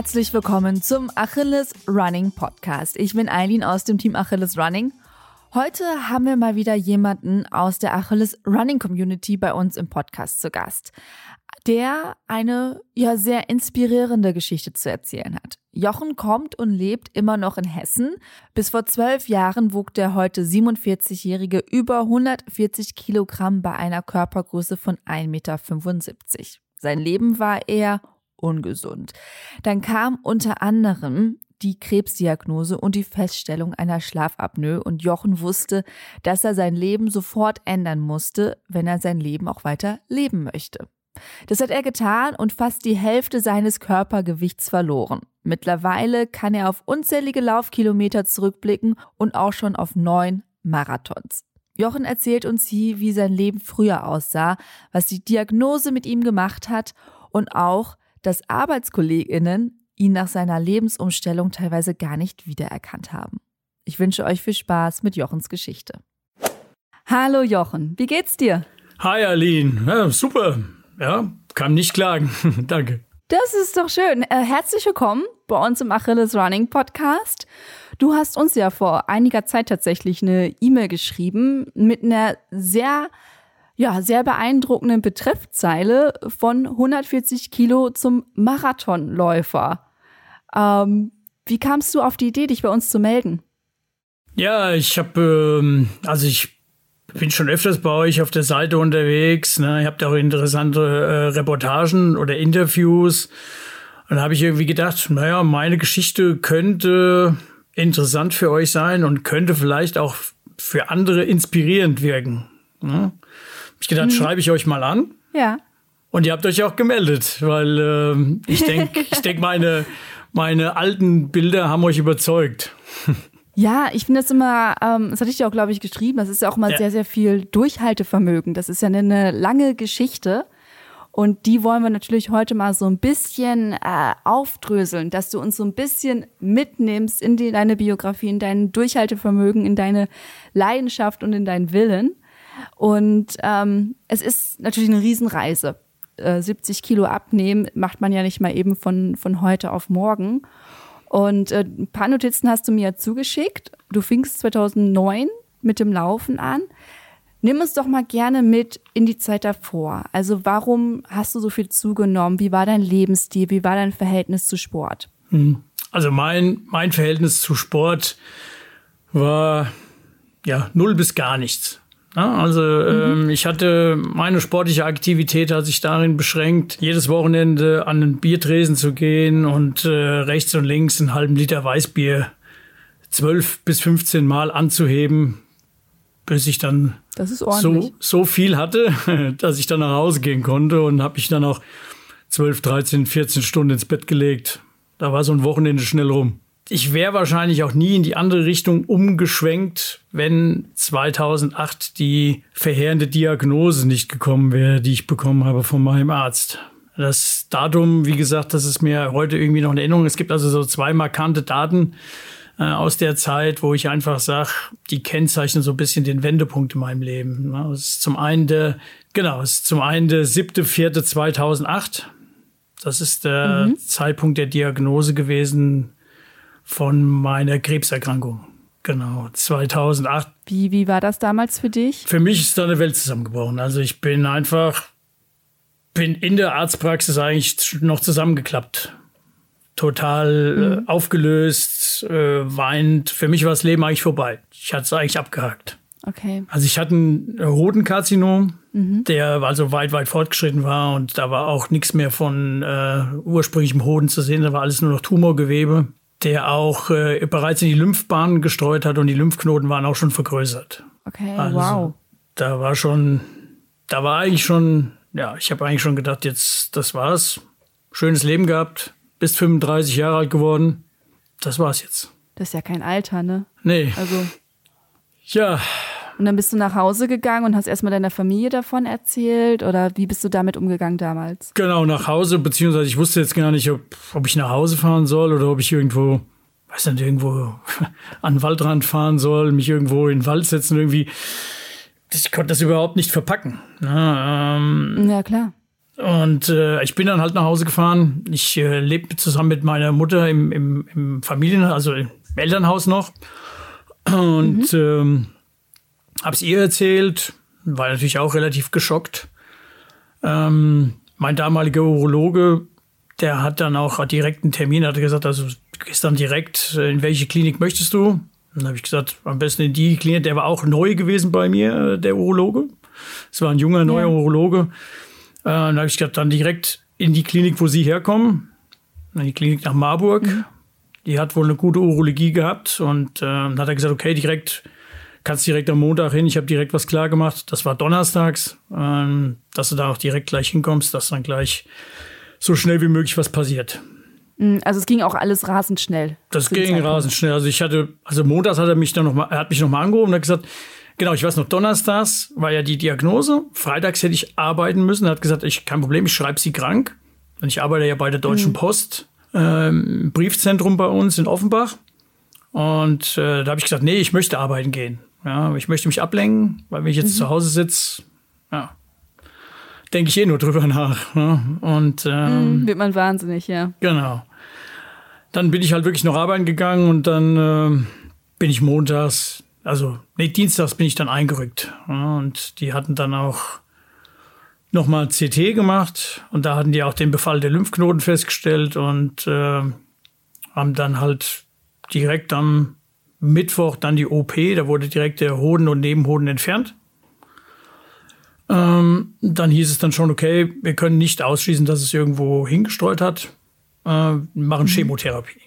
Herzlich willkommen zum Achilles Running Podcast. Ich bin Eileen aus dem Team Achilles Running. Heute haben wir mal wieder jemanden aus der Achilles Running Community bei uns im Podcast zu Gast, der eine ja sehr inspirierende Geschichte zu erzählen hat. Jochen kommt und lebt immer noch in Hessen. Bis vor zwölf Jahren wog der heute 47-Jährige über 140 Kilogramm bei einer Körpergröße von 1,75 Meter. Sein Leben war eher ungesund. Dann kam unter anderem die Krebsdiagnose und die Feststellung einer Schlafapnoe und Jochen wusste, dass er sein Leben sofort ändern musste, wenn er sein Leben auch weiter leben möchte. Das hat er getan und fast die Hälfte seines Körpergewichts verloren. Mittlerweile kann er auf unzählige Laufkilometer zurückblicken und auch schon auf neun Marathons. Jochen erzählt uns hier, wie sein Leben früher aussah, was die Diagnose mit ihm gemacht hat und auch, dass ArbeitskollegInnen ihn nach seiner Lebensumstellung teilweise gar nicht wiedererkannt haben. Ich wünsche euch viel Spaß mit Jochens Geschichte. Hallo Jochen, wie geht's dir? Hi Aline, ja, super. Ja, kann nicht klagen. Danke. Das ist doch schön. Äh, herzlich willkommen bei uns im Achilles Running Podcast. Du hast uns ja vor einiger Zeit tatsächlich eine E-Mail geschrieben mit einer sehr ja, sehr beeindruckenden Betreffzeile von 140 Kilo zum Marathonläufer. Ähm, wie kamst du auf die Idee, dich bei uns zu melden? Ja, ich habe, ähm, also ich bin schon öfters bei euch auf der Seite unterwegs. Ne? Ihr habt auch interessante äh, Reportagen oder Interviews. Und da habe ich irgendwie gedacht, naja, meine Geschichte könnte interessant für euch sein und könnte vielleicht auch für andere inspirierend wirken. Ne? Ich gedacht, mhm. schreibe ich euch mal an. Ja. Und ihr habt euch auch gemeldet, weil äh, ich denke, ich denk, meine, meine alten Bilder haben euch überzeugt. Ja, ich finde das immer, ähm, das hatte ich dir auch, glaube ich, geschrieben, das ist ja auch mal ja. sehr, sehr viel Durchhaltevermögen. Das ist ja eine lange Geschichte. Und die wollen wir natürlich heute mal so ein bisschen äh, aufdröseln, dass du uns so ein bisschen mitnimmst in die, deine Biografie, in dein Durchhaltevermögen, in deine Leidenschaft und in deinen Willen. Und ähm, es ist natürlich eine Riesenreise. Äh, 70 Kilo abnehmen macht man ja nicht mal eben von, von heute auf morgen. Und äh, ein paar Notizen hast du mir zugeschickt. Du fingst 2009 mit dem Laufen an. Nimm uns doch mal gerne mit in die Zeit davor. Also warum hast du so viel zugenommen? Wie war dein Lebensstil? Wie war dein Verhältnis zu Sport? Hm. Also mein, mein Verhältnis zu Sport war ja null bis gar nichts. Ja, also mhm. ähm, ich hatte meine sportliche Aktivität hat sich darin beschränkt, jedes Wochenende an den Biertresen zu gehen und äh, rechts und links einen halben Liter Weißbier zwölf bis 15 Mal anzuheben, bis ich dann so, so viel hatte, dass ich dann nach Hause gehen konnte und habe ich dann auch 12, 13, 14 Stunden ins Bett gelegt. Da war so ein Wochenende schnell rum ich wäre wahrscheinlich auch nie in die andere Richtung umgeschwenkt, wenn 2008 die verheerende Diagnose nicht gekommen wäre, die ich bekommen habe von meinem Arzt. Das Datum, wie gesagt, das ist mir heute irgendwie noch in Erinnerung. Es gibt also so zwei markante Daten äh, aus der Zeit, wo ich einfach sage, die kennzeichnen so ein bisschen den Wendepunkt in meinem Leben. Ne? Das ist zum einen der, genau, es ist zum einen der siebte, vierte 2008. Das ist der mhm. Zeitpunkt der Diagnose gewesen, von meiner Krebserkrankung. Genau, 2008. Wie, wie war das damals für dich? Für mich ist da eine Welt zusammengebrochen. Also ich bin einfach, bin in der Arztpraxis eigentlich noch zusammengeklappt. Total äh, mhm. äh, aufgelöst, äh, weint. Für mich war das Leben eigentlich vorbei. Ich hatte es eigentlich abgehakt. Okay. Also ich hatte ein Hodenkarzinom, mhm. der also weit, weit fortgeschritten war und da war auch nichts mehr von äh, ursprünglichem Hoden zu sehen. Da war alles nur noch Tumorgewebe der auch äh, bereits in die Lymphbahn gestreut hat und die Lymphknoten waren auch schon vergrößert. Okay, also, wow. Da war schon, da war eigentlich schon, ja, ich habe eigentlich schon gedacht, jetzt, das war's. Schönes Leben gehabt, bis 35 Jahre alt geworden. Das war's jetzt. Das ist ja kein Alter, ne? Nee. Also. Ja, und dann bist du nach Hause gegangen und hast erstmal deiner Familie davon erzählt oder wie bist du damit umgegangen damals? Genau, nach Hause, beziehungsweise ich wusste jetzt gar nicht, ob, ob ich nach Hause fahren soll oder ob ich irgendwo, weiß nicht, irgendwo an den Waldrand fahren soll, mich irgendwo in den Wald setzen, irgendwie. Ich konnte das überhaupt nicht verpacken. Na, ne? ähm, ja, klar. Und äh, ich bin dann halt nach Hause gefahren. Ich äh, lebe zusammen mit meiner Mutter im, im, im Familien, also im Elternhaus noch. Und mhm. ähm, habe es ihr erzählt, war natürlich auch relativ geschockt. Ähm, mein damaliger Urologe, der hat dann auch direkt einen Termin, hat gesagt, also gehst dann direkt, äh, in welche Klinik möchtest du? Dann habe ich gesagt, am besten in die Klinik. Der war auch neu gewesen bei mir, äh, der Urologe. Es war ein junger, neuer ja. Urologe. Äh, dann habe ich gesagt, dann direkt in die Klinik, wo Sie herkommen. In die Klinik nach Marburg. Mhm. Die hat wohl eine gute Urologie gehabt. Und äh, dann hat er gesagt, okay, direkt kannst direkt am Montag hin. Ich habe direkt was klar gemacht. Das war donnerstags, ähm, dass du da auch direkt gleich hinkommst, dass dann gleich so schnell wie möglich was passiert. Mhm, also es ging auch alles rasend schnell. Das ging rasend schnell. Also ich hatte, also montags hat er mich dann noch mal, er hat mich noch mal angerufen und hat gesagt, genau, ich weiß noch, donnerstags war ja die Diagnose. Freitags hätte ich arbeiten müssen. Er hat gesagt, ich kein Problem, ich schreibe sie krank. Und ich arbeite ja bei der Deutschen mhm. Post, ähm, Briefzentrum bei uns in Offenbach. Und äh, da habe ich gesagt, nee, ich möchte arbeiten gehen. Ja, ich möchte mich ablenken, weil wenn ich jetzt mhm. zu Hause sitze, ja, denke ich eh nur drüber nach. Ne? Und ähm, mhm, wird man wahnsinnig, ja. Genau. Dann bin ich halt wirklich noch arbeiten gegangen und dann äh, bin ich montags, also nee, dienstags bin ich dann eingerückt. Ja, und die hatten dann auch nochmal CT gemacht und da hatten die auch den Befall der Lymphknoten festgestellt und äh, haben dann halt direkt am Mittwoch dann die OP, da wurde direkt der Hoden und Nebenhoden entfernt. Ähm, dann hieß es dann schon, okay, wir können nicht ausschließen, dass es irgendwo hingestreut hat. Äh, machen mhm. Chemotherapie.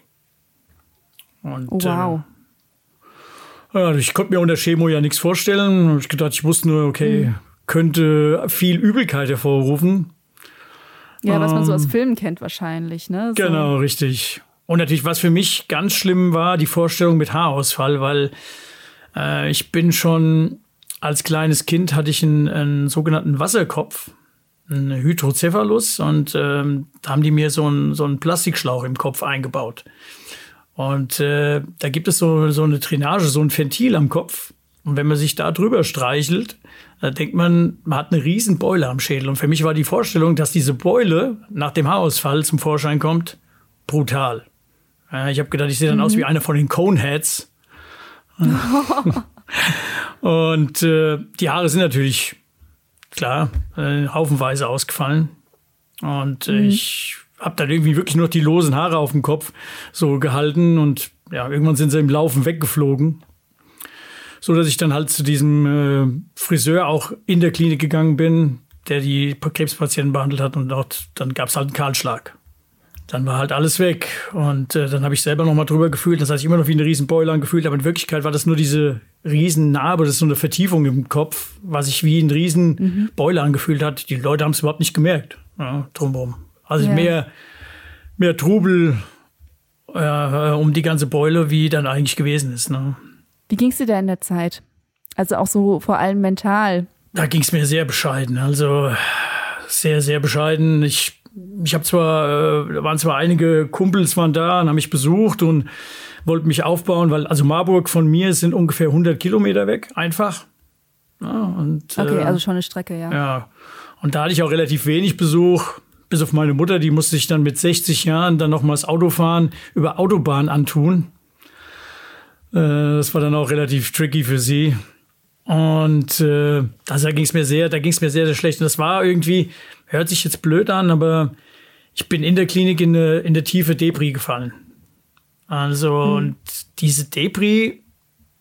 Und, oh, wow. Äh, ja, ich konnte mir unter Chemo ja nichts vorstellen. Ich gedacht, ich wusste nur, okay, mhm. könnte viel Übelkeit hervorrufen. Ja, was man so aus ähm, Filmen kennt wahrscheinlich, ne? So. Genau, richtig. Und natürlich, was für mich ganz schlimm war, die Vorstellung mit Haarausfall, weil äh, ich bin schon als kleines Kind hatte ich einen, einen sogenannten Wasserkopf, einen Hydrocephalus, und ähm, da haben die mir so einen, so einen Plastikschlauch im Kopf eingebaut. Und äh, da gibt es so, so eine Drainage, so ein Ventil am Kopf. Und wenn man sich da drüber streichelt, da denkt man, man hat eine riesen Beule am Schädel. Und für mich war die Vorstellung, dass diese Beule nach dem Haarausfall zum Vorschein kommt, brutal. Ja, ich habe gedacht, ich sehe dann mhm. aus wie einer von den Coneheads. und äh, die Haare sind natürlich, klar, äh, haufenweise ausgefallen. Und mhm. ich habe dann irgendwie wirklich nur die losen Haare auf dem Kopf so gehalten und ja, irgendwann sind sie im Laufen weggeflogen. So dass ich dann halt zu diesem äh, Friseur auch in der Klinik gegangen bin, der die Krebspatienten behandelt hat und dort dann gab es halt einen Kahlschlag dann war halt alles weg. Und äh, dann habe ich selber noch mal drüber gefühlt. Das heißt, ich immer noch wie eine riesen Beule angefühlt. Aber in Wirklichkeit war das nur diese riesen Narbe, das ist so eine Vertiefung im Kopf, was sich wie ein riesen mhm. Beule angefühlt hat. Die Leute haben es überhaupt nicht gemerkt. Ja, drumherum. Also ja. mehr, mehr Trubel äh, um die ganze Beule, wie dann eigentlich gewesen ist. Ne? Wie ging es dir da in der Zeit? Also auch so vor allem mental? Da ging es mir sehr bescheiden. Also sehr, sehr bescheiden. Ich ich habe zwar, äh, waren zwar einige Kumpels waren da und haben mich besucht und wollten mich aufbauen, weil also Marburg von mir sind ungefähr 100 Kilometer weg, einfach. Ja, und, okay, äh, also schon eine Strecke, ja. Ja, und da hatte ich auch relativ wenig Besuch, bis auf meine Mutter, die musste sich dann mit 60 Jahren dann nochmals Autofahren über Autobahn antun. Äh, das war dann auch relativ tricky für sie. Und äh, also da ging es mir sehr, da ging es mir sehr, sehr schlecht. Und das war irgendwie, hört sich jetzt blöd an, aber ich bin in der Klinik in eine, in eine tiefe Debris gefallen. Also, mhm. und diese Debris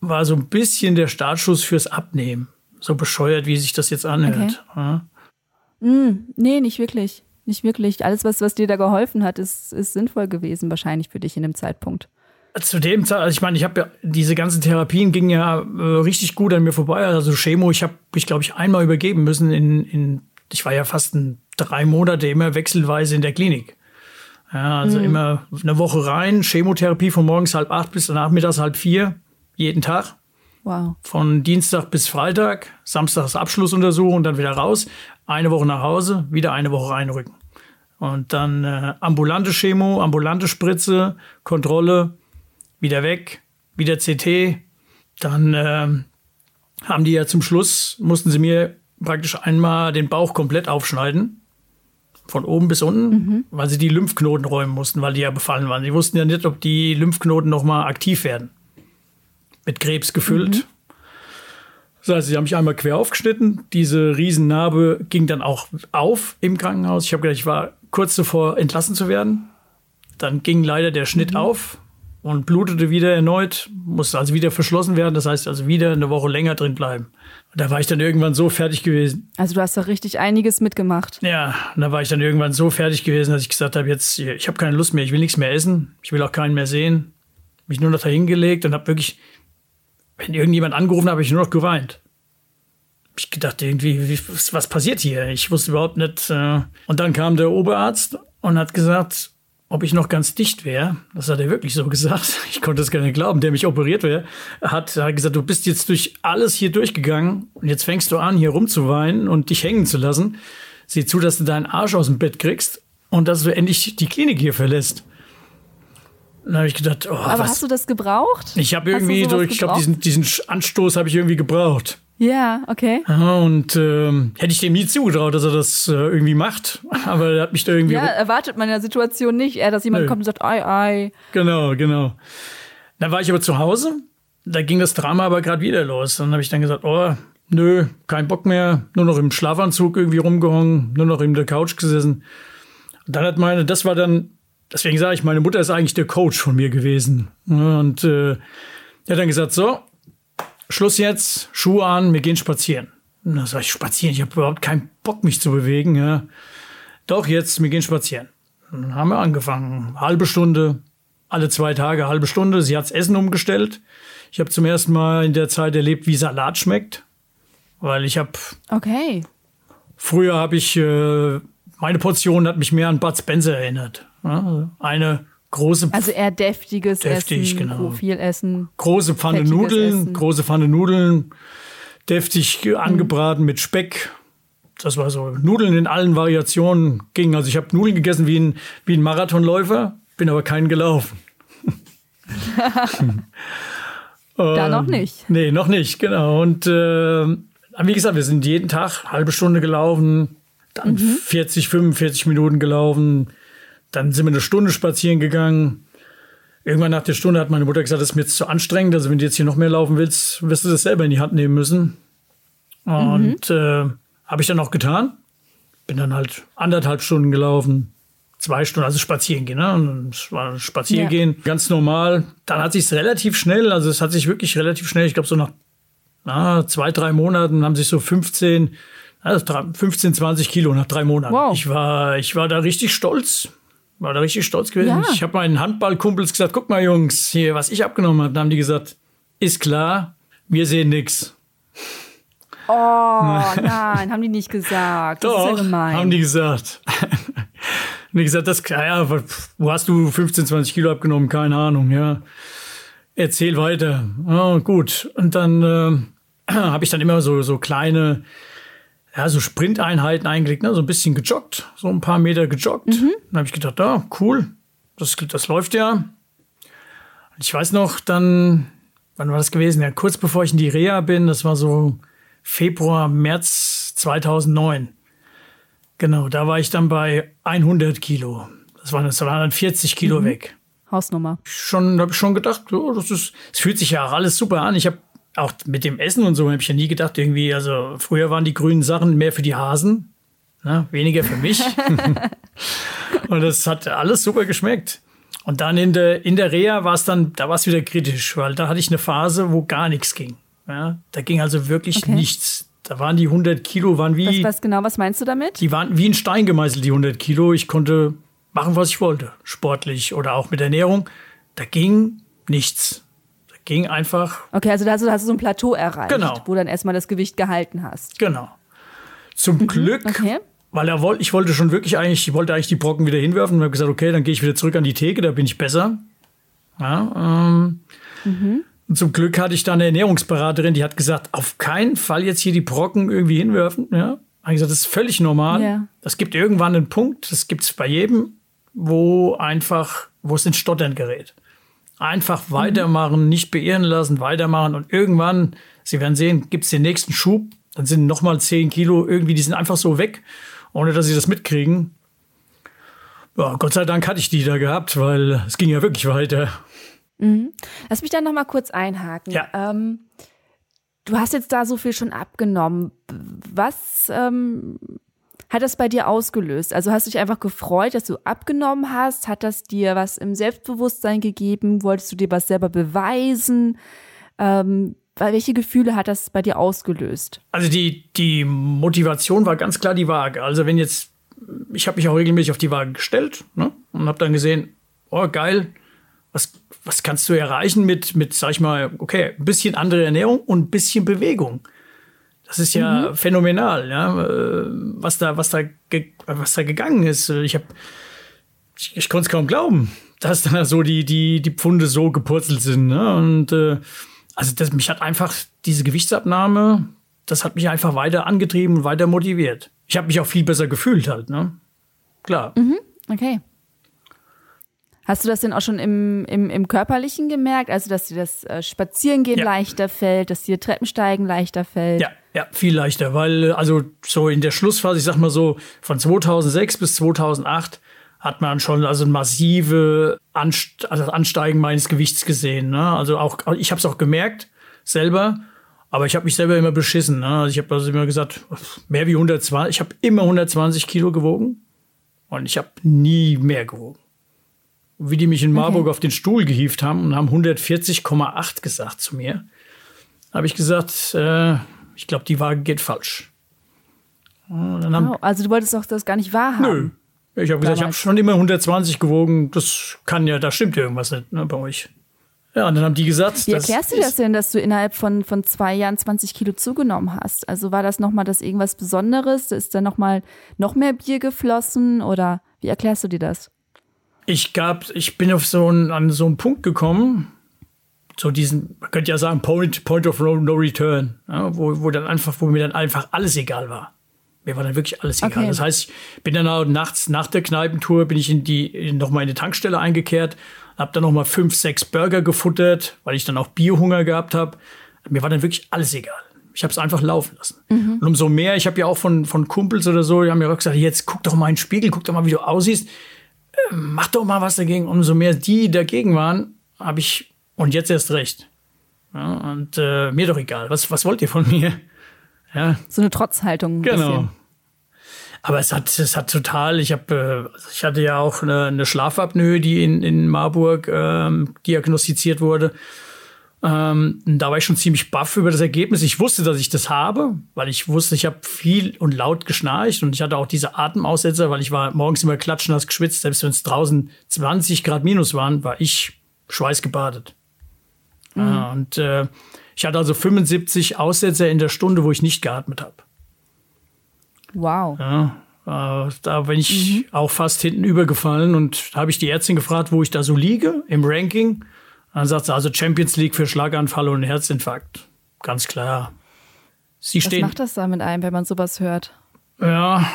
war so ein bisschen der Startschuss fürs Abnehmen. So bescheuert, wie sich das jetzt anhört. Okay. Ja? Mm, nee, nicht wirklich. Nicht wirklich. Alles, was, was dir da geholfen hat, ist, ist sinnvoll gewesen, wahrscheinlich für dich in dem Zeitpunkt. Zu dem Zeit, also ich meine, ich habe ja, diese ganzen Therapien gingen ja äh, richtig gut an mir vorbei. Also Chemo, ich habe mich, glaube ich, einmal übergeben müssen in, in, ich war ja fast ein, drei Monate immer wechselweise in der Klinik. Ja, also mhm. immer eine Woche rein, Chemotherapie von morgens halb acht bis nachmittags halb vier, jeden Tag. Wow. Von Dienstag bis Freitag, Samstags Abschlussuntersuchung und dann wieder raus. Eine Woche nach Hause, wieder eine Woche reinrücken. Und dann äh, ambulante Chemo, ambulante Spritze, Kontrolle, wieder weg, wieder CT. Dann äh, haben die ja zum Schluss, mussten sie mir praktisch einmal den Bauch komplett aufschneiden. Von oben bis unten, mhm. weil sie die Lymphknoten räumen mussten, weil die ja befallen waren. Sie wussten ja nicht, ob die Lymphknoten nochmal aktiv werden. Mit Krebs gefüllt. Mhm. Das heißt, sie haben mich einmal quer aufgeschnitten. Diese Riesennarbe ging dann auch auf im Krankenhaus. Ich habe gedacht, ich war kurz davor, entlassen zu werden. Dann ging leider der Schnitt mhm. auf und blutete wieder erneut, musste also wieder verschlossen werden. Das heißt also wieder eine Woche länger drin bleiben. Da war ich dann irgendwann so fertig gewesen. Also du hast da richtig einiges mitgemacht. Ja, da war ich dann irgendwann so fertig gewesen, dass ich gesagt habe, jetzt, ich habe keine Lust mehr, ich will nichts mehr essen, ich will auch keinen mehr sehen. Mich nur noch dahin gelegt und habe wirklich, wenn irgendjemand angerufen hat, habe ich nur noch geweint. Ich gedacht, irgendwie, wie, was passiert hier? Ich wusste überhaupt nicht. Äh. Und dann kam der Oberarzt und hat gesagt, ob ich noch ganz dicht wäre. Das hat er wirklich so gesagt. Ich konnte es gar nicht glauben, der mich operiert wäre. Hat, hat gesagt, du bist jetzt durch alles hier durchgegangen und jetzt fängst du an, hier rumzuweinen und dich hängen zu lassen. Sieh zu, dass du deinen Arsch aus dem Bett kriegst und dass du endlich die Klinik hier verlässt. Dann habe ich gedacht, oh, Aber was? hast du das gebraucht? Ich habe irgendwie, durch, ich glaube, diesen, diesen Anstoß habe ich irgendwie gebraucht. Ja, okay. Und ähm, hätte ich dem nie zugetraut, dass er das äh, irgendwie macht. Aber er hat mich da irgendwie. Ja, erwartet man in der Situation nicht, eher, dass jemand Nö. kommt und sagt, ei, ei. Genau, genau. Dann war ich aber zu Hause. Da ging das Drama aber gerade wieder los. Dann habe ich dann gesagt, oh, nö, kein Bock mehr. Nur noch im Schlafanzug irgendwie rumgehangen, nur noch in der Couch gesessen. Und dann hat meine, das war dann, deswegen sage ich, meine Mutter ist eigentlich der Coach von mir gewesen. Und äh, der hat dann gesagt, so, Schluss jetzt, Schuhe an, wir gehen spazieren. Und dann sage ich, spazieren, ich habe überhaupt keinen Bock, mich zu bewegen. Ja. Doch, jetzt, wir gehen spazieren. dann haben wir angefangen. Halbe Stunde, alle zwei Tage, halbe Stunde. Sie hat's Essen umgestellt. Ich habe zum ersten Mal in der Zeit erlebt, wie Salat schmeckt. Weil ich habe. Okay. Früher habe ich. Äh, meine Portion hat mich mehr an Bud Spencer erinnert. Ja, eine große. Also eher deftiges deftig, Essen, genau. viel Essen. Große Pfanne Nudeln, Essen. große Pfanne Nudeln, deftig mhm. angebraten mit Speck. Das war so. Nudeln in allen Variationen ging. Also ich habe Nudeln gegessen wie ein, wie ein Marathonläufer, bin aber keinen gelaufen. da noch ähm, nicht. Nee, noch nicht, genau. Und äh, wie gesagt, wir sind jeden Tag halbe Stunde gelaufen, dann mhm. 40, 45 Minuten gelaufen, dann sind wir eine Stunde spazieren gegangen. Irgendwann nach der Stunde hat meine Mutter gesagt, das ist mir jetzt zu anstrengend. Also wenn du jetzt hier noch mehr laufen willst, wirst du das selber in die Hand nehmen müssen. Und mhm. äh, habe ich dann auch getan. Bin dann halt anderthalb Stunden gelaufen, zwei Stunden, also spazieren gehen. Ne? Und es war spazieren gehen, ja. ganz normal. Dann hat sich relativ schnell, also es hat sich wirklich relativ schnell, ich glaube so nach na, zwei, drei Monaten haben sich so 15, also 15, 20 Kilo nach drei Monaten. Wow. Ich war, ich war da richtig stolz war da richtig stolz gewesen. Ja. Ich habe meinen Handballkumpels gesagt, guck mal Jungs, hier, was ich abgenommen habe. Dann haben die gesagt, ist klar, wir sehen nichts. Oh, nein, haben die nicht gesagt. Das Doch, ist ja gemein. haben die gesagt. Und die gesagt, das, ja, wo hast du 15, 20 Kilo abgenommen? Keine Ahnung, ja. Erzähl weiter. Oh, gut. Und dann äh, habe ich dann immer so, so kleine ja, so Sprinteinheiten eingelegt, ne? so ein bisschen gejoggt, so ein paar Meter gejoggt. Mhm. Dann habe ich gedacht, ja, ah, cool, das, das läuft ja. Ich weiß noch, dann, wann war das gewesen? Ja, kurz bevor ich in die Reha bin, das war so Februar, März 2009. Genau, da war ich dann bei 100 Kilo. Das waren, das waren dann 40 Kilo mhm. weg. Hausnummer. Schon, habe ich schon gedacht, oh, das ist, es fühlt sich ja auch alles super an. Ich habe auch mit dem Essen und so habe ich ja nie gedacht, irgendwie, also früher waren die grünen Sachen mehr für die Hasen, ne, weniger für mich. und das hat alles super geschmeckt. Und dann in der, in der Reha war es dann, da war es wieder kritisch, weil da hatte ich eine Phase, wo gar nichts ging. Ja, da ging also wirklich okay. nichts. Da waren die 100 Kilo, waren wie. Was, was genau, was meinst du damit? Die waren wie ein Stein gemeißelt, die 100 Kilo. Ich konnte machen, was ich wollte. Sportlich oder auch mit Ernährung. Da ging nichts ging einfach. Okay, also da hast du, hast du so ein Plateau erreicht, genau. wo dann erstmal das Gewicht gehalten hast. Genau. Zum mhm. Glück, okay. weil er wollte, ich wollte schon wirklich eigentlich, ich wollte eigentlich die Brocken wieder hinwerfen und habe gesagt, okay, dann gehe ich wieder zurück an die Theke, da bin ich besser. Ja, ähm, mhm. Und zum Glück hatte ich da eine Ernährungsberaterin, die hat gesagt, auf keinen Fall jetzt hier die Brocken irgendwie hinwerfen. Ja, habe gesagt, das ist völlig normal. Ja. Das gibt irgendwann einen Punkt, das gibt es bei jedem, wo einfach, wo es ins Stottern gerät. Einfach weitermachen, nicht beirren lassen, weitermachen und irgendwann, Sie werden sehen, gibt es den nächsten Schub, dann sind nochmal 10 Kilo irgendwie, die sind einfach so weg, ohne dass Sie das mitkriegen. Ja, Gott sei Dank hatte ich die da gehabt, weil es ging ja wirklich weiter. Mhm. Lass mich da noch mal kurz einhaken. Ja. Ähm, du hast jetzt da so viel schon abgenommen. Was ähm, hat das bei dir ausgelöst? Also hast du dich einfach gefreut, dass du abgenommen hast? Hat das dir was im Selbstbewusstsein gegeben? Wolltest du dir was selber beweisen? Ähm, welche Gefühle hat das bei dir ausgelöst? Also die, die Motivation war ganz klar die Waage. Also wenn jetzt, ich habe mich auch regelmäßig auf die Waage gestellt ne, und habe dann gesehen, oh geil, was, was kannst du erreichen mit, mit, sag ich mal, okay, ein bisschen andere Ernährung und ein bisschen Bewegung. Das ist ja mhm. phänomenal, ja, äh, was da, was da, was da gegangen ist. Ich habe, ich, ich konnte es kaum glauben, dass da so die, die, die Pfunde so gepurzelt sind. Ne? Und äh, also das, mich hat einfach diese Gewichtsabnahme, das hat mich einfach weiter angetrieben und weiter motiviert. Ich habe mich auch viel besser gefühlt halt, ne? Klar. Mhm, okay. Hast du das denn auch schon im, im, im Körperlichen gemerkt? Also, dass dir das äh, Spazierengehen ja. leichter fällt, dass dir Treppensteigen leichter fällt? Ja, ja, viel leichter, weil also so in der Schlussphase, ich sag mal so, von 2006 bis 2008 hat man schon also ein massive Anst also Ansteigen meines Gewichts gesehen. Ne? Also auch, ich habe es auch gemerkt selber, aber ich habe mich selber immer beschissen. Ne? Also ich habe also immer gesagt, mehr wie 120, ich habe immer 120 Kilo gewogen und ich habe nie mehr gewogen. Wie die mich in Marburg okay. auf den Stuhl gehievt haben und haben 140,8 gesagt zu mir, habe ich gesagt, äh, ich glaube, die Waage geht falsch. Oh, also du wolltest doch das gar nicht wahrhaben. Nö, ich habe gesagt, ich habe schon immer 120 gewogen. Das kann ja, da stimmt ja irgendwas nicht ne, bei euch. Ja, und dann haben die gesagt. Wie erklärst du das denn, dass du innerhalb von, von zwei Jahren 20 Kilo zugenommen hast? Also war das nochmal das irgendwas Besonderes? Ist da nochmal noch mehr Bier geflossen oder wie erklärst du dir das? Ich gab, ich bin auf so einen, an so einen Punkt gekommen, so diesen, man könnte ja sagen, Point, Point of No, no Return, ja, wo, wo dann einfach, wo mir dann einfach alles egal war. Mir war dann wirklich alles egal. Okay. Das heißt, ich bin dann auch nachts nach der Kneipentour bin ich in die noch mal in die Tankstelle eingekehrt, habe dann noch mal fünf, sechs Burger gefuttert, weil ich dann auch Biohunger gehabt habe. Mir war dann wirklich alles egal. Ich habe es einfach laufen lassen. Mhm. Und umso mehr, ich habe ja auch von, von Kumpels oder so, die haben mir auch gesagt, jetzt guck doch mal in den Spiegel, guck doch mal, wie du aussiehst. Mach doch mal was dagegen. umso mehr die dagegen waren, habe ich, und jetzt erst recht. Ja, und äh, mir doch egal. Was, was wollt ihr von mir? Ja. So eine Trotzhaltung. Ein genau. Bisschen. Aber es hat, es hat total, ich habe, äh, ich hatte ja auch eine, eine Schlafapnoe, die in, in Marburg ähm, diagnostiziert wurde. Ähm, da war ich schon ziemlich baff über das Ergebnis. Ich wusste, dass ich das habe, weil ich wusste, ich habe viel und laut geschnarcht und ich hatte auch diese Atemaussetzer, weil ich war morgens immer klatschnass geschwitzt. Selbst wenn es draußen 20 Grad minus waren, war ich schweißgebadet. Mhm. Äh, und äh, ich hatte also 75 Aussetzer in der Stunde, wo ich nicht geatmet habe. Wow. Ja, äh, da bin ich mhm. auch fast hinten übergefallen und habe ich die Ärztin gefragt, wo ich da so liege im Ranking. Dann sagt sie also Champions League für Schlaganfall und Herzinfarkt. Ganz klar. Sie Was stehen. macht das da mit einem, wenn man sowas hört? Ja.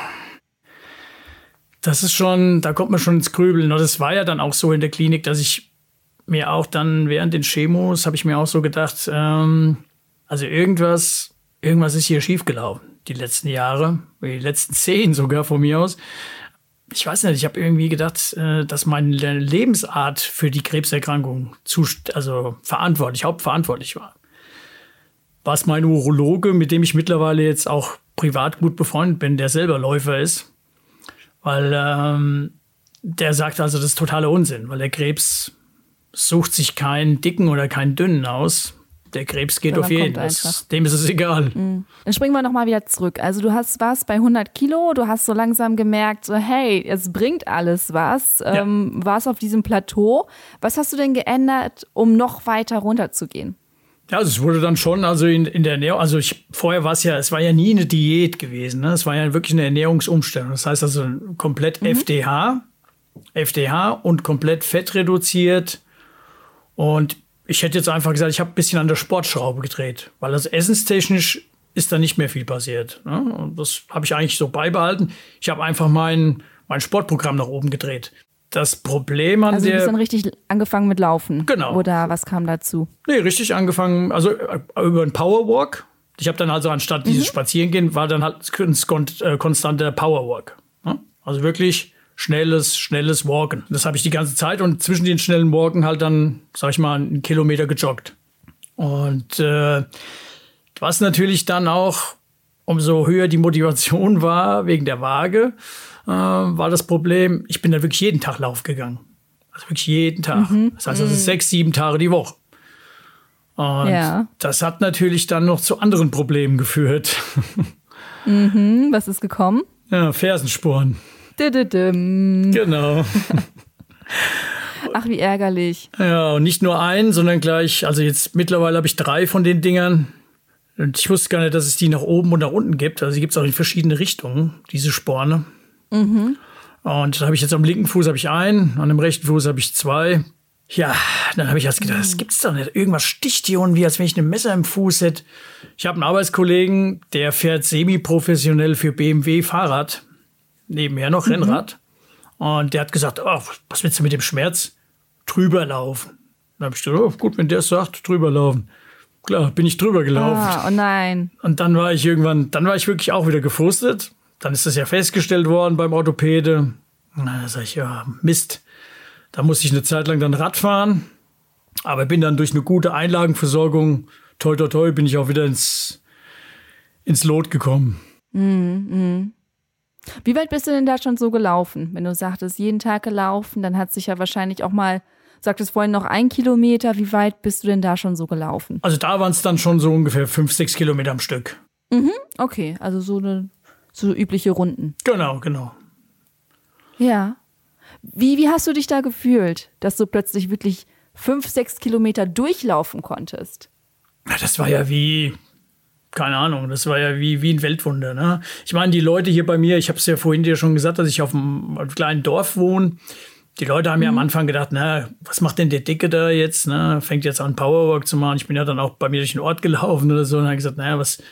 Das ist schon, da kommt man schon ins Grübeln. Und das war ja dann auch so in der Klinik, dass ich mir auch dann während den Chemos habe ich mir auch so gedacht, ähm, also irgendwas, irgendwas ist hier schiefgelaufen die letzten Jahre, die letzten zehn sogar von mir aus. Ich weiß nicht, ich habe irgendwie gedacht, äh, dass meine Lebensart für die Krebserkrankung zu, also verantwortlich, hauptverantwortlich war. Es mein Urologe, mit dem ich mittlerweile jetzt auch privat gut befreundet bin, der selber Läufer ist. Weil ähm, der sagt also, das ist totaler Unsinn, weil der Krebs sucht sich keinen dicken oder keinen dünnen aus. Der Krebs geht auf jeden. Das, dem ist es egal. Mhm. Dann springen wir nochmal wieder zurück. Also du hast was bei 100 Kilo, du hast so langsam gemerkt, so hey, es bringt alles was. Ja. Ähm, warst auf diesem Plateau. Was hast du denn geändert, um noch weiter runterzugehen? Ja, also es wurde dann schon, also in, in der Ernährung, also ich, vorher war es ja, es war ja nie eine Diät gewesen, ne? es war ja wirklich eine Ernährungsumstellung. Das heißt also komplett mhm. FDH, FDH und komplett fett reduziert und ich hätte jetzt einfach gesagt, ich habe ein bisschen an der Sportschraube gedreht, weil das essenstechnisch ist da nicht mehr viel passiert. Ne? Und das habe ich eigentlich so beibehalten. Ich habe einfach mein, mein Sportprogramm nach oben gedreht. Das Problem an also der. Also du dann richtig angefangen mit Laufen. Genau. Oder was kam dazu? Nee, richtig angefangen, also äh, über einen Powerwalk. Ich habe dann also anstatt dieses mhm. Spazierengehen, war dann halt ein konstanter Powerwalk. Ne? Also wirklich schnelles, schnelles Walken. Das habe ich die ganze Zeit und zwischen den schnellen Walken halt dann, sag ich mal, einen Kilometer gejoggt. Und äh, was natürlich dann auch, umso höher die Motivation war wegen der Waage, äh, war das Problem, ich bin da wirklich jeden Tag Lauf gegangen. Also wirklich jeden Tag. Mhm. Das heißt, also mhm. sechs, sieben Tage die Woche. Und ja. das hat natürlich dann noch zu anderen Problemen geführt. Mhm. Was ist gekommen? Ja, Fersensporen. Genau. Ach, wie ärgerlich. Ja, und nicht nur ein, sondern gleich, also jetzt mittlerweile habe ich drei von den Dingern. Und ich wusste gar nicht, dass es die nach oben und nach unten gibt. Also die gibt es auch in verschiedene Richtungen, diese Sporne. Mhm. Und da habe ich jetzt am linken Fuß habe ich einen, an dem rechten Fuß habe ich zwei. Ja, dann habe ich erst gedacht, das gibt's doch nicht. Irgendwas sticht hier und wie, als wenn ich ein Messer im Fuß hätte. Ich habe einen Arbeitskollegen, der fährt semi-professionell für BMW Fahrrad. Nebenher noch mhm. Rennrad. Und der hat gesagt, oh, was willst du mit dem Schmerz? Drüber laufen. Dann habe ich gedacht, oh, gut, wenn der es sagt, drüber laufen. Klar, bin ich drüber gelaufen. Ah, oh nein. Und dann war ich irgendwann, dann war ich wirklich auch wieder gefrustet. Dann ist das ja festgestellt worden beim Orthopäde. Dann sage ich, ja, Mist. Da musste ich eine Zeit lang dann Rad fahren. Aber bin dann durch eine gute Einlagenversorgung, toi toi toi, bin ich auch wieder ins, ins Lot gekommen. Mm, Wie weit bist du denn da schon so gelaufen? Wenn du sagtest, jeden Tag gelaufen, dann hat sich ja wahrscheinlich auch mal, sagtest vorhin noch ein Kilometer. Wie weit bist du denn da schon so gelaufen? Also da waren es dann schon so ungefähr fünf, sechs Kilometer am Stück. Mhm, okay, also so eine so übliche Runden. Genau, genau. Ja. Wie, wie hast du dich da gefühlt, dass du plötzlich wirklich fünf, sechs Kilometer durchlaufen konntest? Das war ja wie, keine Ahnung, das war ja wie, wie ein Weltwunder. Ne? Ich meine, die Leute hier bei mir, ich habe es ja vorhin dir schon gesagt, dass ich auf einem, kleinen Dorf wohne. Die Leute haben mhm. ja am. Anfang gedacht, na, was macht denn der Dicke da jetzt? Ne? Fängt jetzt an, Powerwork zu machen. Ich bin ja dann auch bei mir durch den Ort gelaufen oder so und habe gesagt, naja, was,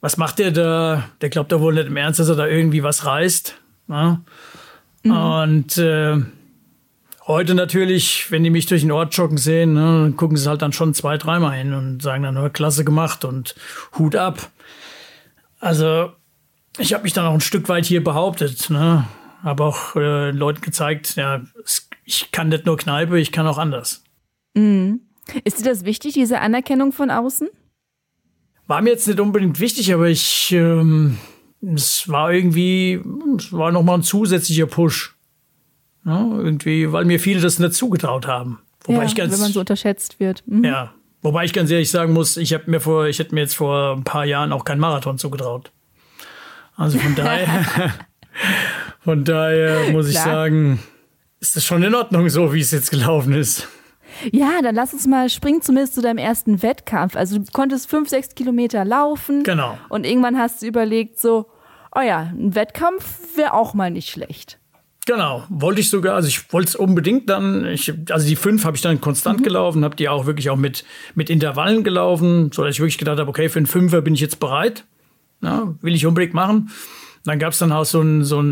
was macht der da? Der glaubt doch wohl nicht im Ernst, dass er da irgendwie was reißt. Ne? Mhm. Und äh, heute natürlich, wenn die mich durch den Ort joggen sehen, ne, gucken sie halt dann schon zwei, dreimal hin und sagen dann, nur klasse gemacht und Hut ab. Also ich habe mich dann auch ein Stück weit hier behauptet. Ne? Habe auch äh, Leuten gezeigt, ja, ich kann nicht nur Kneipe, ich kann auch anders. Mhm. Ist dir das wichtig, diese Anerkennung von außen? War mir jetzt nicht unbedingt wichtig, aber ich, ähm, es war irgendwie, es war nochmal ein zusätzlicher Push. Ja, irgendwie, weil mir viele das nicht zugetraut haben. Wobei ja, ich ganz, wenn man so unterschätzt wird. Mhm. Ja, wobei ich ganz ehrlich sagen muss, ich habe mir vor, ich hätte mir jetzt vor ein paar Jahren auch keinen Marathon zugetraut. Also von daher, von daher muss Klar. ich sagen, ist das schon in Ordnung so, wie es jetzt gelaufen ist. Ja, dann lass uns mal springen, zumindest zu deinem ersten Wettkampf. Also du konntest fünf, sechs Kilometer laufen. Genau. Und irgendwann hast du überlegt, so, oh ja, ein Wettkampf wäre auch mal nicht schlecht. Genau, wollte ich sogar, also ich wollte es unbedingt dann, ich, also die fünf habe ich dann konstant mhm. gelaufen, habe die auch wirklich auch mit, mit Intervallen gelaufen, so dass ich wirklich gedacht habe, okay, für einen Fünfer bin ich jetzt bereit, ja, will ich unbedingt machen. Dann gab es dann auch so einen so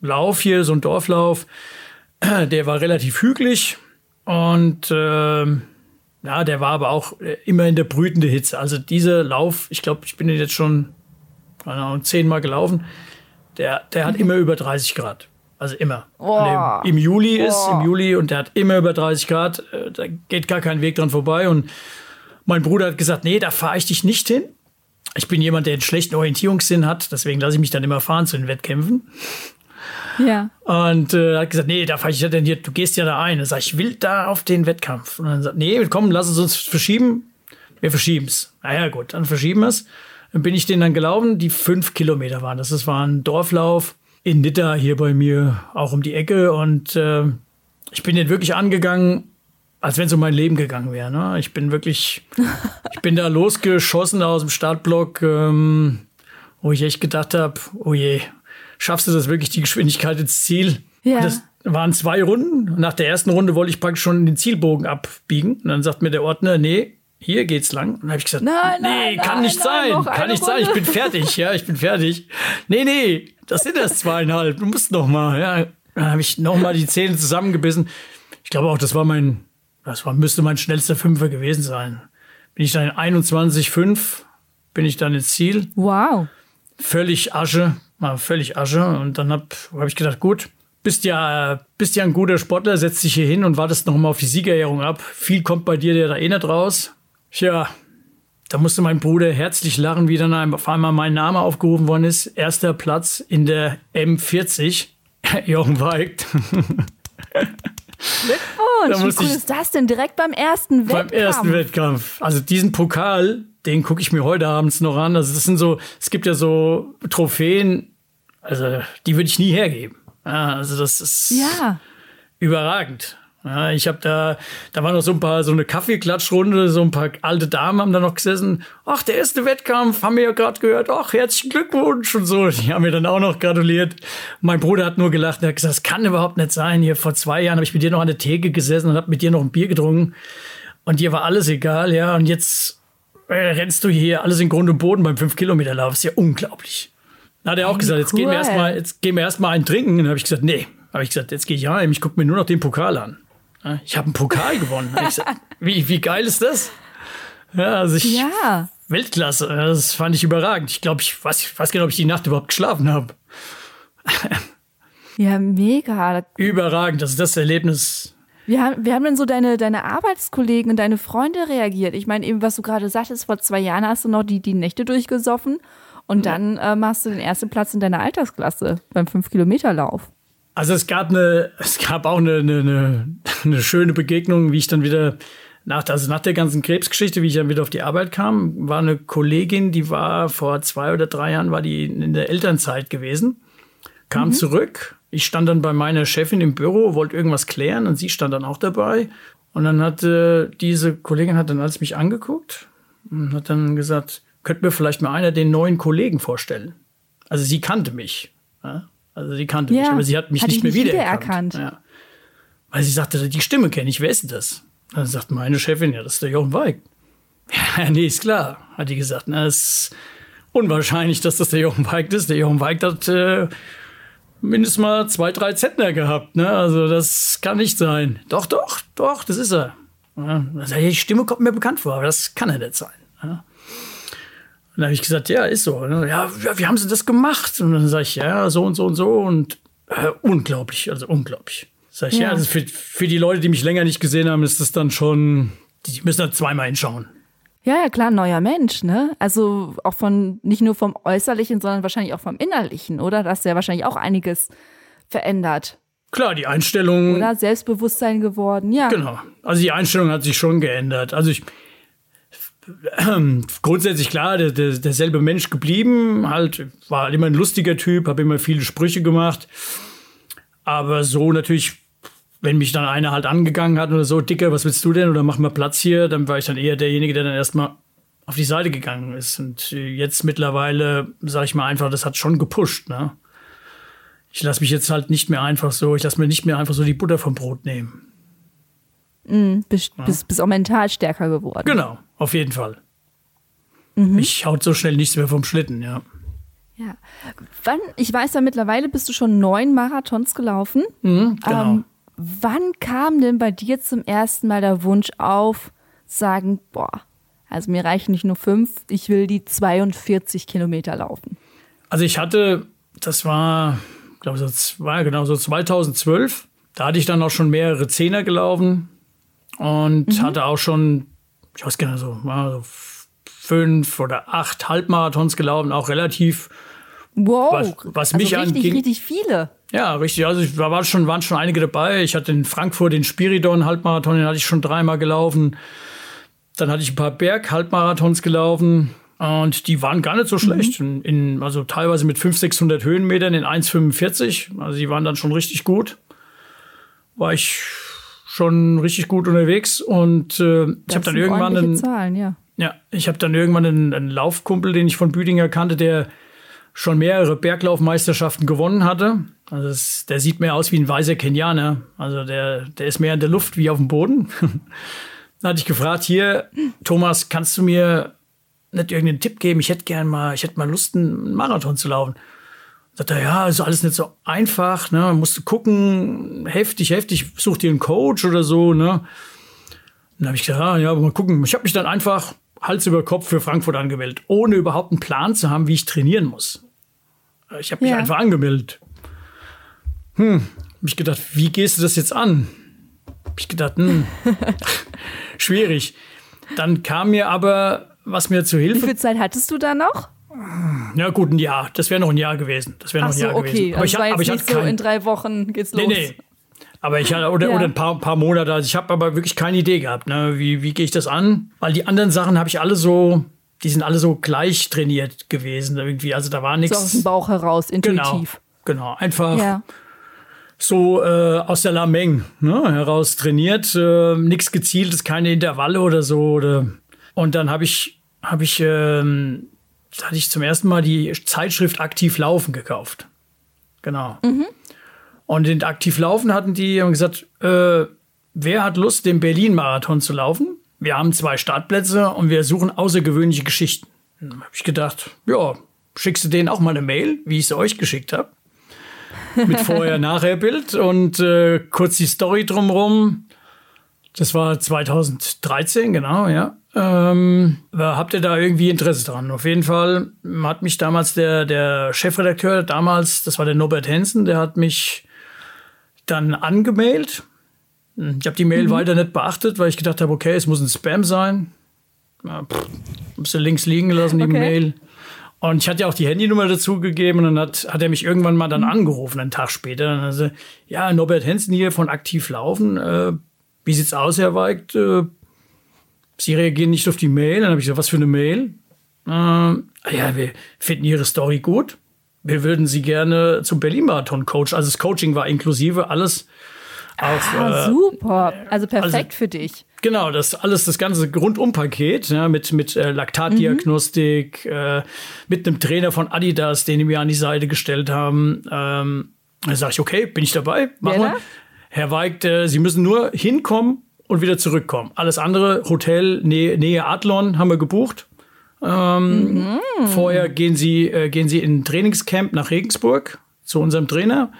Lauf hier, so einen Dorflauf, der war relativ hügelig, und äh, ja, der war aber auch äh, immer in der brütende Hitze. Also dieser Lauf, ich glaube, ich bin jetzt schon keine Ahnung, zehnmal gelaufen. Der, der hat immer über 30 Grad. Also immer. Oh. Im Juli ist, oh. im Juli und der hat immer über 30 Grad. Äh, da geht gar kein Weg dran vorbei. Und mein Bruder hat gesagt, nee, da fahre ich dich nicht hin. Ich bin jemand, der einen schlechten Orientierungssinn hat, deswegen lasse ich mich dann immer fahren zu den Wettkämpfen. Ja. Und äh, hat gesagt, nee, da fahre ich ja denn hier, du gehst ja da ein. Und sag ich, will da auf den Wettkampf. Und dann sagt, nee, komm, lass es uns verschieben. Wir verschieben es. Naja, gut, dann verschieben wir es. Dann bin ich den dann gelaufen, die fünf Kilometer waren. Das, das war ein Dorflauf in Nitta hier bei mir, auch um die Ecke. Und äh, ich bin den wirklich angegangen, als wenn es um mein Leben gegangen wäre. Ne? Ich bin wirklich, ich bin da losgeschossen aus dem Startblock, ähm, wo ich echt gedacht habe, oh je, schaffst du das wirklich, die Geschwindigkeit ins Ziel? Ja. das waren zwei Runden. Nach der ersten Runde wollte ich praktisch schon den Zielbogen abbiegen. Und dann sagt mir der Ordner, nee, hier geht's lang. Und dann habe ich gesagt, nein, nee, nein, kann nein, nicht sein, kann nicht Runde. sein, ich bin fertig, ja, ich bin fertig. Nee, nee, das sind erst zweieinhalb, du musst noch mal, ja. Dann habe ich noch mal die Zähne zusammengebissen. Ich glaube auch, das war mein, das war, müsste mein schnellster Fünfer gewesen sein. Bin ich dann in 21,5, bin ich dann ins Ziel. Wow. Völlig Asche, mal völlig Asche. Und dann habe hab ich gedacht, gut, bist ja, bist ja ein guter Sportler, setzt dich hier hin und wartest noch mal auf die Siegerehrung ab. Viel kommt bei dir ja da eh nicht raus. Tja, da musste mein Bruder herzlich lachen, wie dann auf einmal mein Name aufgerufen worden ist. Erster Platz in der M40. Jochen Weigt. Glückwunsch! Wie cool ist das denn? Direkt beim ersten Wettkampf? Beim ersten Wettkampf. Also diesen Pokal, den gucke ich mir heute abends noch an. Also das sind so, es gibt ja so Trophäen, also die würde ich nie hergeben. Also das ist ja. überragend. Ja, ich habe da, da war noch so ein paar, so eine Kaffeeklatschrunde, so ein paar alte Damen haben da noch gesessen. Ach, der erste Wettkampf, haben wir ja gerade gehört. Ach, herzlichen Glückwunsch und so. Die haben mir dann auch noch gratuliert. Mein Bruder hat nur gelacht und hat gesagt, das kann überhaupt nicht sein. Hier vor zwei Jahren habe ich mit dir noch an der Theke gesessen und habe mit dir noch ein Bier getrunken. Und dir war alles egal, ja. Und jetzt äh, rennst du hier alles in Grund und Boden beim 5-Kilometer-Lauf. Das ist ja unglaublich. Dann hat er auch gesagt, jetzt cool. gehen wir erstmal, jetzt gehen wir erstmal einen trinken. Und dann habe ich gesagt, nee. Habe ich gesagt, jetzt gehe ich heim, ich gucke mir nur noch den Pokal an. Ich habe einen Pokal gewonnen. Ich, wie, wie geil ist das? Ja, also ich, ja. Weltklasse. Das fand ich überragend. Ich glaube, ich weiß, ich weiß gar nicht, ob ich die Nacht überhaupt geschlafen habe. Ja, mega. Überragend. Das ist das Erlebnis. Wie haben, wie haben denn so deine, deine Arbeitskollegen und deine Freunde reagiert? Ich meine, eben, was du gerade sagtest, vor zwei Jahren hast du noch die, die Nächte durchgesoffen und dann äh, machst du den ersten Platz in deiner Altersklasse beim 5-Kilometer-Lauf. Also es gab eine, es gab auch eine, eine, eine schöne Begegnung, wie ich dann wieder nach, also nach der ganzen Krebsgeschichte, wie ich dann wieder auf die Arbeit kam, war eine Kollegin, die war vor zwei oder drei Jahren, war die in der Elternzeit gewesen, kam mhm. zurück. Ich stand dann bei meiner Chefin im Büro, wollte irgendwas klären und sie stand dann auch dabei. Und dann hat äh, diese Kollegin hat dann alles mich angeguckt und hat dann gesagt, könnte mir vielleicht mal einer den neuen Kollegen vorstellen. Also sie kannte mich. Ja? Also sie kannte ja, mich, aber sie hat mich hat nicht mehr nicht wiedererkannt. Ja. Weil sie sagte, die Stimme kenne ich, wer ist denn das? Dann sagt meine Chefin, ja, das ist der Jochen Weig. Ja, nee, ist klar, hat die gesagt. Na, es ist unwahrscheinlich, dass das der Jochen Weig ist. Der Jochen Weig hat äh, mindestens mal zwei, drei Zentner gehabt. Ne? Also das kann nicht sein. Doch, doch, doch, das ist er. Ja, die Stimme kommt mir bekannt vor, aber das kann er nicht sein. Ja? Und dann habe ich gesagt, ja, ist so. Ja, wie haben Sie das gemacht? Und dann sage ich, ja, so und so und so. Und äh, unglaublich, also unglaublich. Sag ich, ja, ja also für, für die Leute, die mich länger nicht gesehen haben, ist das dann schon, die müssen da zweimal hinschauen. Ja, ja, klar, neuer Mensch, ne? Also auch von, nicht nur vom Äußerlichen, sondern wahrscheinlich auch vom Innerlichen, oder? Da hast du ja wahrscheinlich auch einiges verändert. Klar, die Einstellung. Oder Selbstbewusstsein geworden, ja. Genau. Also die Einstellung hat sich schon geändert. Also ich, grundsätzlich klar, der, der, derselbe Mensch geblieben, halt, war immer ein lustiger Typ, habe immer viele Sprüche gemacht. Aber so natürlich, wenn mich dann einer halt angegangen hat oder so, Dicker, was willst du denn? Oder mach mal Platz hier, dann war ich dann eher derjenige, der dann erstmal auf die Seite gegangen ist. Und jetzt mittlerweile, sage ich mal einfach, das hat schon gepusht, ne? Ich lasse mich jetzt halt nicht mehr einfach so, ich lasse mir nicht mehr einfach so die Butter vom Brot nehmen. Mhm, bist, ja. bist, bist auch mental stärker geworden. Genau, auf jeden Fall. Mhm. Ich haut so schnell nichts mehr vom Schlitten, ja. Ja. Wann, ich weiß ja mittlerweile bist du schon neun Marathons gelaufen. Mhm, genau. Ähm, wann kam denn bei dir zum ersten Mal der Wunsch auf, sagen, boah, also mir reichen nicht nur fünf, ich will die 42 Kilometer laufen? Also ich hatte, das war, glaube ich, das war genau so 2012. Da hatte ich dann auch schon mehrere Zehner gelaufen und mhm. hatte auch schon, ich weiß gar nicht so, so fünf oder acht Halbmarathons gelaufen, auch relativ. Wow, was, was also mich richtig, anging. richtig viele. Ja, richtig. Also da war schon, waren schon einige dabei. Ich hatte in Frankfurt den Spiridon Halbmarathon, den hatte ich schon dreimal gelaufen. Dann hatte ich ein paar Berg-Halbmarathons gelaufen. Und die waren gar nicht so schlecht. Mhm. In, also teilweise mit 500, 600 Höhenmetern in 1,45. Also die waren dann schon richtig gut. War ich schon richtig gut unterwegs und äh, ich habe dann irgendwann einen, Zahlen, ja. Ja, ich habe dann irgendwann einen, einen, Laufkumpel, den ich von Büdinger kannte, der schon mehrere Berglaufmeisterschaften gewonnen hatte. Also das, der sieht mehr aus wie ein weißer Kenianer. Also der, der ist mehr in der Luft wie auf dem Boden. dann hatte ich gefragt, hier, Thomas, kannst du mir nicht irgendeinen Tipp geben? Ich hätte gern mal, ich hätte mal Lust, einen Marathon zu laufen. Sagt er, ja, ist alles nicht so einfach, ne? Man musste gucken, heftig, heftig, such dir einen Coach oder so, ne? Dann habe ich gesagt, ah, ja, mal gucken. Ich habe mich dann einfach Hals über Kopf für Frankfurt angemeldet, ohne überhaupt einen Plan zu haben, wie ich trainieren muss. Ich habe mich ja. einfach angemeldet. Hm, Hab ich gedacht, wie gehst du das jetzt an? Hab ich gedacht, hm, schwierig. Dann kam mir aber was mir zu Hilfe. Wie viel Zeit hattest du da noch? Ja, gut, ein Jahr. Das wäre noch ein Jahr gewesen. Das wäre noch so, ein Jahr okay. gewesen. Aber also ich, war jetzt aber ich nicht so kein, in drei Wochen geht's los. Nee, nee. Aber ich hatte, oder, Ja. oder ein paar, paar Monate. Also ich habe aber wirklich keine Idee gehabt, ne? wie, wie gehe ich das an? Weil die anderen Sachen habe ich alle so, die sind alle so gleich trainiert gewesen irgendwie. Also da war So aus dem nichts. Bauch heraus, Genau, intuitiv. genau. Einfach Ja. so äh, aus der Lameng ne, heraus trainiert. Äh, nichts gezieltes, keine Intervalle oder so. Oder. Und dann habe ich, habe ich, ähm, da hatte ich zum ersten Mal die Zeitschrift Aktiv Laufen gekauft. Genau. Und in Aktiv Laufen hatten die gesagt, äh, wer hat Lust, den Berlin-Marathon zu laufen? Wir haben zwei Startplätze und wir suchen außergewöhnliche Geschichten. Dann habe ich gedacht, ja, schickst du denen auch mal eine Mail, wie ich sie euch geschickt habe mit Vorher-Nachher-Bild und äh, kurz die Story drumherum. Das war 2013, genau, ja. Ähm, habt ihr da irgendwie Interesse dran? Auf jeden Fall hat mich damals der, der Chefredakteur, damals, das war der Norbert Hensen, der hat mich dann angemailt. Ich habe die Mail weiter nicht beachtet, weil ich gedacht habe, okay, es muss ein Spam sein. Ja, pff, sie links liegen gelassen, die Okay. Mail. Und ich hatte ja auch die Handynummer dazu gegeben und dann hat, hat er mich irgendwann mal dann angerufen, einen Tag später. Dann also, ja, Norbert Hensen hier von Aktiv Laufen. Äh, wie sieht's aus, Herr Weigt? Äh, Sie reagieren nicht auf die Mail. Dann habe ich gesagt, was für eine Mail? Äh, ah ja, wir finden Ihre Story gut. Wir würden Sie gerne zum Berlin-Marathon-Coach. Also das Coaching war inklusive, alles. Auch, Ah, äh, super. Also perfekt also- für dich. Genau, das alles, das ganze Rundumpaket, ja, mit, mit äh, Laktatdiagnostik, äh, mit einem Trainer von Adidas, den die mir an die Seite gestellt haben. Ähm, da sage ich, okay, bin ich dabei, machen wir. Herr Weigt, äh, Sie müssen nur hinkommen und wieder zurückkommen. Alles andere, Hotel, Nähe, Nähe Adlon, haben wir gebucht. Ähm, Vorher gehen Sie, äh, gehen Sie in ein Trainingscamp nach Regensburg zu unserem Trainer.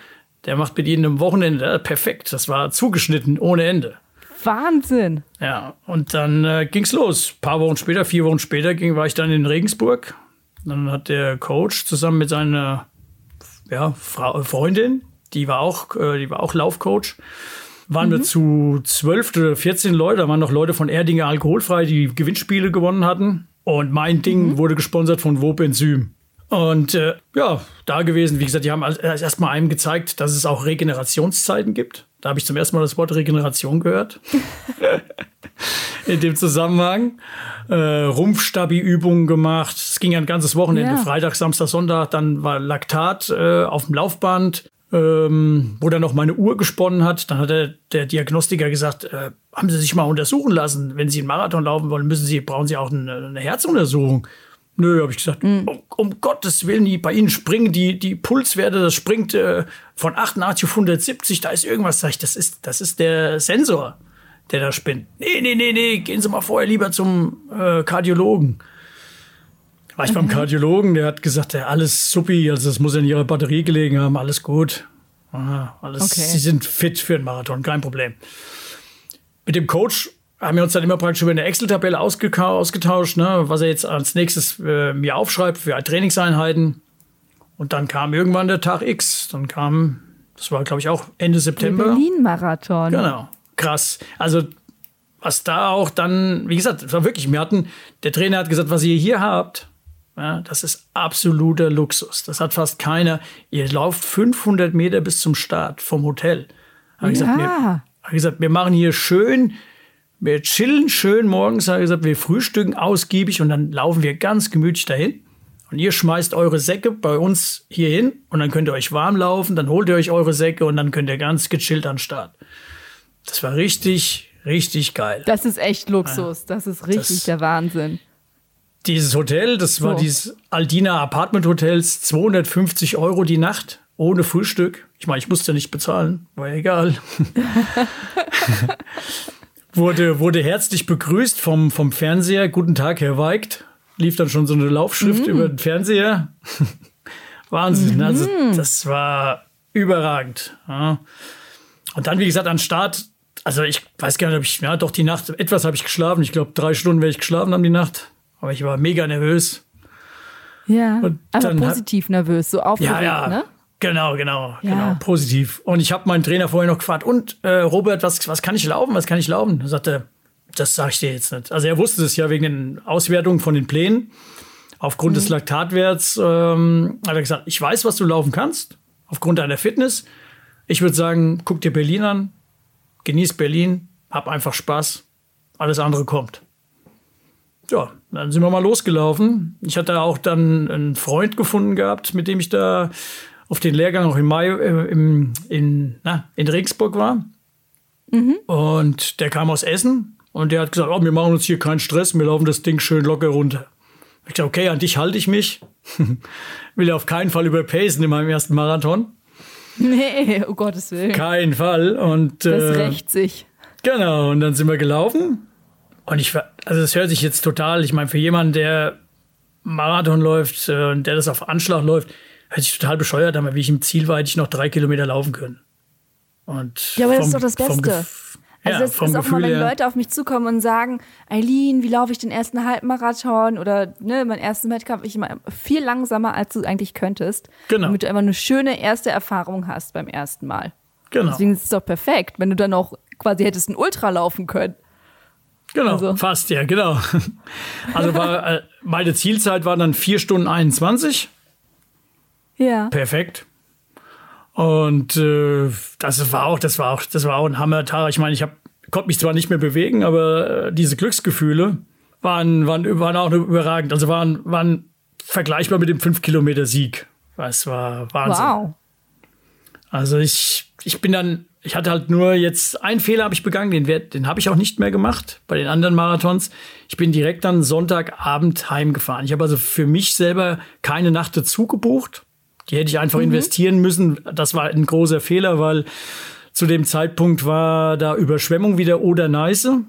Der macht mit Ihnen am Wochenende äh, perfekt. Das war zugeschnitten ohne Ende. Wahnsinn. Ja, und dann äh, ging's los. Ein paar Wochen später, vier Wochen später, ging, war ich dann in Regensburg. Dann hat der Coach zusammen mit seiner ja, Frau, Freundin, die war auch, äh, die war auch Laufcoach, waren wir zu zwölf oder 14 Leute. Da waren noch Leute von Erdinger Alkoholfrei, die Gewinnspiele gewonnen hatten. Und mein Ding wurde gesponsert von Wob Enzym. Und äh, ja, da gewesen, wie gesagt, die haben als erstmal einem gezeigt, dass es auch Regenerationszeiten gibt. Da habe ich zum ersten Mal das Wort Regeneration gehört. In dem Zusammenhang. Äh, Rumpfstabi-Übungen gemacht. Es ging ein ganzes Wochenende. Ja. Freitag, Samstag, Sonntag. Dann war Laktat äh, auf dem Laufband, ähm, wo dann noch meine Uhr gesponnen hat. Dann hat der, der Diagnostiker gesagt, äh, haben Sie sich mal untersuchen lassen. Wenn Sie einen Marathon laufen wollen, müssen Sie, brauchen Sie auch eine, eine Herzuntersuchung. Nö, habe ich gesagt, um, um Gottes Willen, die, bei Ihnen springen die, die Pulswerte, das springt äh, von 88 auf 170, da ist irgendwas, sag ich, das ist, das ist der Sensor, der da spinnt. Nee, nee, nee, nee, gehen Sie mal vorher lieber zum äh, Kardiologen. War ich beim Kardiologen, der hat gesagt, ja, alles suppi, also das muss in Ihrer Batterie gelegen haben, alles gut. Ah, alles, Okay. Sie sind fit für einen Marathon, kein Problem. Mit dem Coach haben wir uns dann immer praktisch über eine Excel-Tabelle ausgetauscht, ne, was er jetzt als nächstes äh, mir aufschreibt für Trainingseinheiten. Und dann kam irgendwann der Tag X. Dann kam, das war glaube ich auch Ende September. Berlin-Marathon. Genau. Krass. Also, was da auch dann, wie gesagt, es war wirklich, wir hatten, der Trainer hat gesagt, was ihr hier habt, ja, das ist absoluter Luxus. Das hat fast keiner. Ihr lauft 500 Meter bis zum Start vom Hotel. Hab ich gesagt, wir, Ja. hab gesagt, wir machen hier schön, wir chillen schön morgens, habe ich gesagt, wir frühstücken ausgiebig und dann laufen wir ganz gemütlich dahin. Und ihr schmeißt eure Säcke bei uns hier hin und dann könnt ihr euch warm laufen, dann holt ihr euch eure Säcke und dann könnt ihr ganz gechillt an den Start. Das war richtig, richtig geil. Das ist echt Luxus. Das ist richtig Das- der Wahnsinn. Dieses Hotel, das war So. dieses Aldina Apartment Hotels, 250 Euro die Nacht, ohne Frühstück. Ich meine, ich musste nicht bezahlen, war ja egal. wurde, wurde herzlich begrüßt vom, vom Fernseher. Guten Tag, Herr Weigt. Lief dann schon so eine Laufschrift über den Fernseher. Wahnsinn, also das war überragend. Ja. Und dann, wie gesagt, an Start, also ich weiß gar nicht, ob ich, ja, doch die Nacht, etwas habe ich geschlafen. Ich glaube, drei Stunden werde ich geschlafen haben die Nacht. Aber ich war mega nervös. Ja. Und Aber hat- positiv nervös, so aufgeregt, Ja, ja. ne? Genau, genau, Ja. genau, positiv. Und ich habe meinen Trainer vorher noch gefragt, und äh, Robert, was, was kann ich laufen, was kann ich laufen? Er sagte, das sage ich dir jetzt nicht. Also er wusste es ja wegen den Auswertungen von den Plänen. Aufgrund des Laktatwerts ähm, hat er gesagt, ich weiß, was du laufen kannst, aufgrund deiner Fitness. Ich würde sagen, guck dir Berlin an, genieß Berlin, hab einfach Spaß, alles andere kommt. Ja, dann sind wir mal losgelaufen. Ich hatte auch dann einen Freund gefunden gehabt, mit dem ich da auf den Lehrgang auch im Mai äh, im, in, na, in Regensburg war. Und der kam aus Essen und der hat gesagt, oh, wir machen uns hier keinen Stress, wir laufen das Ding schön locker runter. Ich dachte, okay, an dich halte ich mich. Will ja auf keinen Fall überpacen in meinem ersten Marathon. Nee, um Gottes Willen. Kein Fall. Und Das äh, rächt sich. Genau, und dann sind wir gelaufen. Und ich war, also das hört sich jetzt total, ich meine, für jemanden, der Marathon läuft äh, und der das auf Anschlag läuft, hört sich total bescheuert an, wie ich im Ziel war, hätte ich noch drei Kilometer laufen können. Und Ja, aber das vom- ist doch das Beste. Also ja, das vom ist auch Gefühl mal, wenn her. Leute auf mich zukommen und sagen, Eileen, wie laufe ich den ersten Halbmarathon oder ne, meinen ersten Wettkampf, ich immer viel langsamer, als du eigentlich könntest. Genau. Damit du einfach eine schöne erste Erfahrung hast beim ersten Mal. Genau, Deswegen ist es doch perfekt, wenn du dann auch quasi hättest ein Ultra laufen können. Genau also- fast, ja, genau. Also war, äh, meine Zielzeit war dann 4 Stunden 21. Ja. perfekt. Und äh, das war auch, das war auch, das war auch ein Hammertag. Ich meine, ich hab, konnte mich zwar nicht mehr bewegen, aber äh, diese Glücksgefühle waren, waren, waren auch überragend. Also waren, waren vergleichbar mit dem 5-Kilometer-Sieg. Das war Wahnsinn. Wow. Also ich, ich bin dann, ich hatte halt nur jetzt einen Fehler habe ich begangen, den, den habe ich auch nicht mehr gemacht bei den anderen Marathons. Ich bin direkt dann Sonntagabend heimgefahren. Ich habe also für mich selber keine Nacht dazu gebucht. Die hätte ich einfach investieren müssen. Das war ein großer Fehler, weil zu dem Zeitpunkt war da Überschwemmung wieder Oder-Neiße.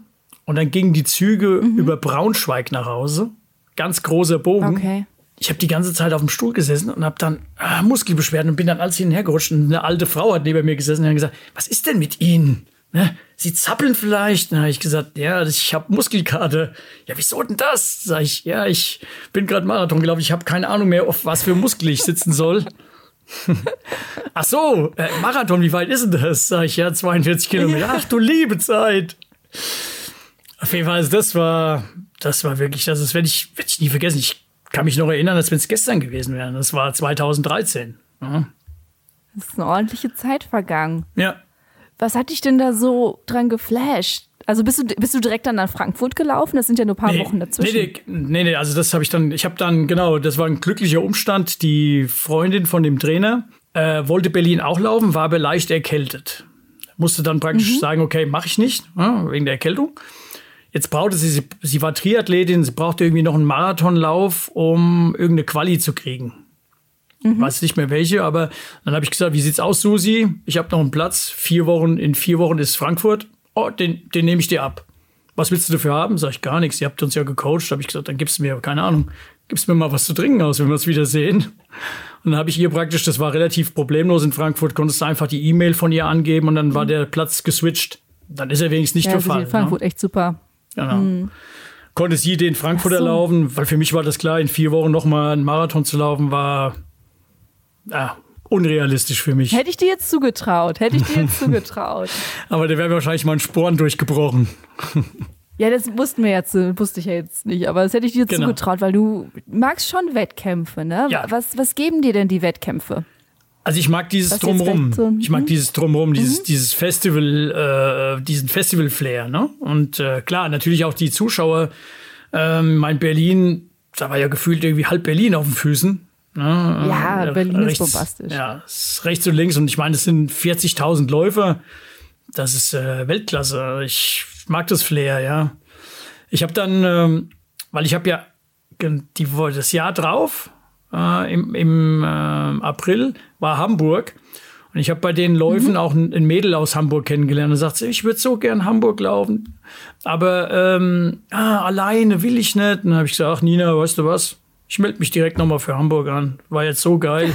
Und dann gingen die Züge über Braunschweig nach Hause. Ganz großer Bogen Okay. Ich habe die ganze Zeit auf dem Stuhl gesessen und habe dann ah, Muskelbeschwerden und bin dann alles hinhergerutscht. Und eine alte Frau hat neben mir gesessen und hat gesagt, was ist denn mit Ihnen? Ne? Sie zappeln vielleicht? Dann habe ich gesagt, ja, ich habe Muskelkater. Ja, wieso denn das? Sag ich, ja, ich bin gerade Marathon gelaufen. Ich habe keine Ahnung mehr, auf was für Muskel ich sitzen soll. Ach so, äh, Marathon, wie weit ist denn das? Sag ich, ja, 42 Kilometer. Ach du liebe Zeit. Auf jeden Fall, also das war, das war wirklich, das ist, werde ich, werd ich nie vergessen. Ich kann mich noch erinnern, als wenn es gestern gewesen wäre. Das war 2013. Ja. Das ist eine ordentliche Zeit vergangen. ja. Was hat dich denn da so dran geflasht? Also bist du, bist du direkt dann nach Frankfurt gelaufen? Das sind ja nur ein paar Wochen dazwischen. Nee, nee, nee, nee, also das habe ich dann, ich habe dann, genau, das war ein glücklicher Umstand. Die Freundin von dem Trainer äh, wollte Berlin auch laufen, war aber leicht erkältet. Musste dann praktisch sagen, okay, mache ich nicht, ja, wegen der Erkältung. Jetzt brauchte sie, sie, sie war Triathletin, sie brauchte irgendwie noch einen Marathonlauf, um irgendeine Quali zu kriegen. Weiß nicht mehr welche, aber dann habe ich gesagt, wie sieht's aus, Susi? Ich habe noch einen Platz. Vier Wochen, in vier Wochen ist Frankfurt. Oh, den, den nehme ich dir ab. Was willst du dafür haben? Sag ich gar nichts. Ihr habt uns ja gecoacht. Habe ich gesagt, dann gibst du mir, keine Ahnung, gibst mir mal was zu trinken aus, wenn wir uns wieder sehen. Und dann habe ich ihr praktisch, das war relativ problemlos in Frankfurt, konntest du einfach die E-Mail von ihr angeben und dann war der Platz geswitcht. Dann ist er wenigstens nicht ja, gefallen. in Frankfurt echt super. Genau. Konnte sie den Frankfurter so. laufen, weil für mich war das klar, in vier Wochen nochmal einen Marathon zu laufen, war ja, unrealistisch für mich. Hätte ich dir jetzt zugetraut, hätte ich dir jetzt zugetraut. Aber der wäre wahrscheinlich mal ein Sporen durchgebrochen. Ja, das wussten wir jetzt, wusste ich ja jetzt nicht, aber das hätte ich dir Genau. zugetraut, weil du magst schon Wettkämpfe, ne? Ja. Was, was geben dir denn die Wettkämpfe? Also ich mag dieses Drumrum. so- Ich mag mhm. dieses Drumrum, dieses, dieses Festival, äh, diesen Festival-Flair. Ne? Und äh, klar, natürlich auch die Zuschauer. Ähm, mein Berlin, da war ja gefühlt irgendwie halb Berlin auf den Füßen. Ne? Ja, Äh, Berlin ist bombastisch. Ja, rechts und links. Und ich meine, es sind 40.000 Läufer. Das ist äh, Weltklasse. Ich mag das Flair, ja. Ich habe dann, ähm, weil ich habe ja die, das Jahr drauf, äh, im, im äh, April, war Hamburg. Und ich habe bei den Läufen Mhm. auch ein, Mädel aus Hamburg kennengelernt und sagt, sie, ich würde so gern Hamburg laufen. Aber ähm, ah, alleine will ich nicht. Und dann habe ich gesagt, ach Nina, weißt du was? Ich melde mich direkt nochmal für Hamburg an. War jetzt so geil.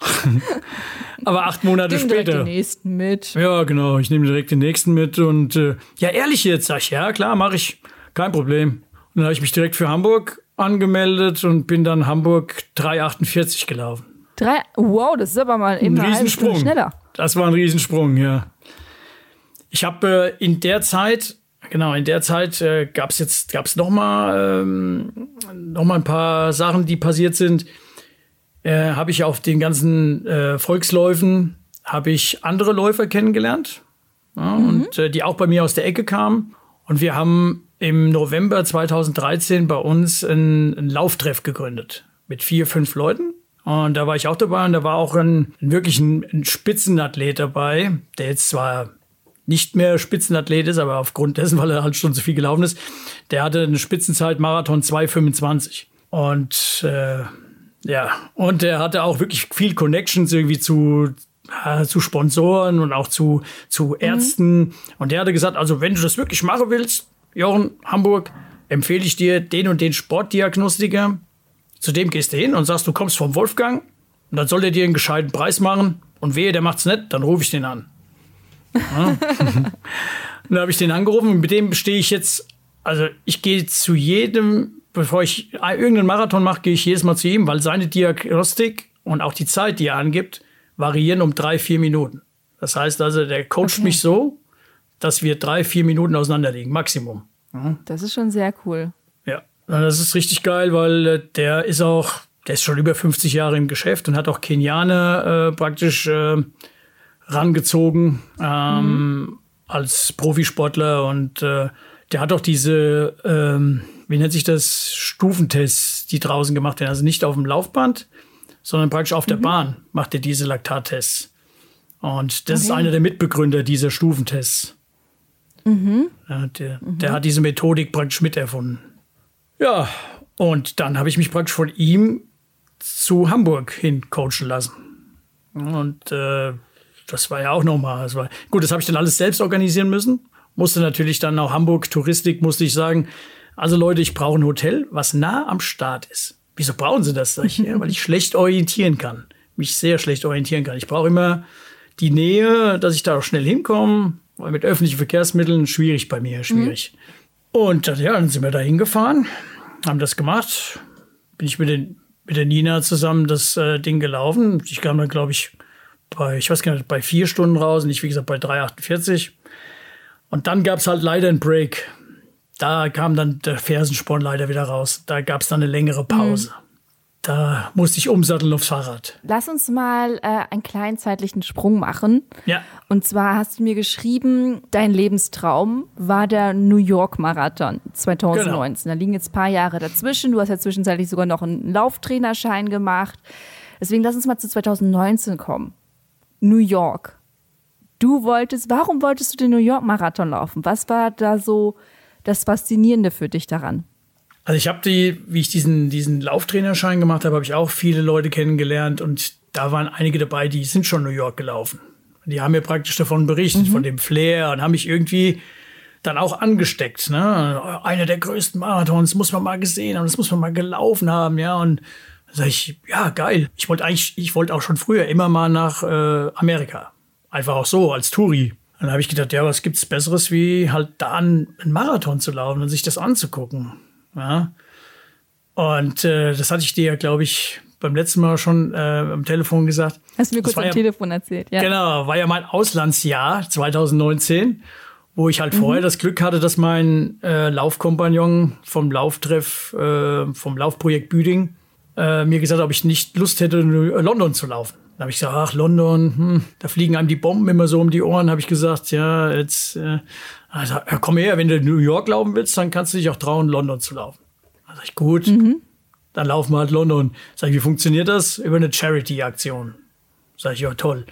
Aber acht Monate Nimm direkt später. den nächsten mit. Ja, genau. Ich nehme direkt den nächsten mit und äh, ja, ehrlich jetzt, sag ich, ja, klar, mache ich. Kein Problem. Und dann habe ich mich direkt für Hamburg angemeldet und bin dann Hamburg 3,48 gelaufen. Drei, wow, das ist aber mal eben ein eine Riesensprung. schneller. Das war ein Riesensprung, ja. Ich habe äh, in der Zeit, genau, in der Zeit äh, gab es jetzt, gab es noch mal, ähm, noch mal ein paar Sachen, die passiert sind. Äh, habe ich auf den ganzen äh, Volksläufen, habe ich andere Läufer kennengelernt. Ja, Und äh, die auch bei mir aus der Ecke kamen. Und wir haben im November 2013 bei uns einen, einen Lauftreff gegründet mit vier, fünf Leuten. Und da war ich auch dabei und da war auch ein, wirklich ein, ein Spitzenathlet dabei, der jetzt zwar nicht mehr Spitzenathlet ist, aber aufgrund dessen, weil er halt schon so viel gelaufen ist, der hatte eine Spitzenzeit Marathon 2,25. Und äh, ja, und er hatte auch wirklich viel Connections irgendwie zu, äh, zu Sponsoren und auch zu, zu Ärzten. Und der hatte gesagt, also wenn du das wirklich machen willst, Jochen, Hamburg, empfehle ich dir den und den Sportdiagnostiker. Zu dem gehst du hin und sagst, du kommst vom Wolfgang und dann soll der dir einen gescheiten Preis machen. Und wehe, der macht's nicht, dann rufe ich den an. Ja. und dann habe ich den angerufen und mit dem stehe ich jetzt, also ich gehe zu jedem, bevor ich irgendeinen Marathon mache, gehe ich jedes Mal zu ihm, weil seine Diagnostik und auch die Zeit, die er angibt, variieren um drei, vier Minuten. Das heißt also, der coacht Okay. mich so, dass wir drei, vier Minuten auseinander liegen, Maximum. Das ist schon sehr cool. Das ist richtig geil, weil äh, der ist auch, der ist schon über 50 Jahre im Geschäft und hat auch Kenianer äh, praktisch äh, rangezogen ähm, als Profisportler und äh, der hat auch diese, ähm, wie nennt sich das, Stufentests, die draußen gemacht werden. Also nicht auf dem Laufband, sondern praktisch auf der Bahn macht er diese Laktattests. Und das ist Okay. einer der Mitbegründer dieser Stufentests. Ja, der, der hat diese Methodik praktisch miterfunden. Ja, und dann habe ich mich praktisch von ihm zu Hamburg hin coachen lassen. Und äh, das war ja auch nochmal. Das war, gut, das habe ich dann alles selbst organisieren müssen. Musste natürlich dann auch Hamburg Touristik, musste ich sagen, also Leute, ich brauche ein Hotel, was nah am Start ist. Wieso brauchen Sie das? Ich, ja, weil ich schlecht orientieren kann. Mich sehr schlecht orientieren kann. Ich brauche immer die Nähe, dass ich da auch schnell hinkomme, weil mit öffentlichen Verkehrsmitteln schwierig bei mir, schwierig. Und dann, ja, dann sind wir da hingefahren, haben das gemacht. Bin ich mit, den, mit der Nina zusammen das äh, Ding gelaufen. Ich kam dann, glaube ich, bei, ich weiß gar nicht, bei vier Stunden raus, nicht wie gesagt bei 3,48. Und dann gab es halt leider einen Break. Da kam dann der Fersensporn leider wieder raus. Da gab es dann eine längere Pause. Da musste ich umsatteln aufs Fahrrad. Lass uns mal äh, einen kleinen zeitlichen Sprung machen. Ja, Und zwar hast du mir geschrieben, dein Lebenstraum war der New York Marathon 2019. Da liegen jetzt ein paar Jahre dazwischen. Du hast ja zwischenzeitlich sogar noch einen Lauftrainerschein gemacht. Deswegen lass uns mal zu 2019 kommen. New York. Du wolltest, warum wolltest du den New York Marathon laufen? Was war da so das Faszinierende für dich daran? Also ich habe die, wie ich diesen, diesen Lauftrainerschein gemacht habe, habe ich auch viele Leute kennengelernt und da waren einige dabei, die sind schon New York gelaufen. Die haben mir praktisch davon berichtet, von dem Flair und haben mich irgendwie dann auch angesteckt. Ne? Einer der größten Marathons muss man mal gesehen haben, das muss man mal gelaufen haben, ja. Und da sag ich, ja, geil. Ich wollte eigentlich, ich wollte auch schon früher immer mal nach äh, Amerika. Einfach auch so, als Touri. Dann habe ich gedacht, ja, was gibt's Besseres, wie halt da einen Marathon zu laufen und sich das anzugucken. Ja. Und äh, das hatte ich dir ja, glaube ich, beim letzten Mal schon äh, am Telefon gesagt. Hast du mir Das kurz am ja- Telefon erzählt, ja. Genau, war ja mein Auslandsjahr 2019, wo ich halt vorher das Glück hatte, dass mein äh, Laufkompagnon vom Lauftreff, äh, vom Laufprojekt Büding, äh, mir gesagt hat, ob ich nicht Lust hätte, in London zu laufen. Da habe ich gesagt, ach, London, hm, da fliegen einem die Bomben immer so um die Ohren. Habe ich gesagt, ja, jetzt, äh, also, ja, komm her, wenn du in New York laufen willst, dann kannst du dich auch trauen, London zu laufen. Sag ich, gut, dann laufen wir halt London. Sag ich, wie funktioniert das? Über eine Charity-Aktion. Sag ich, ja, toll.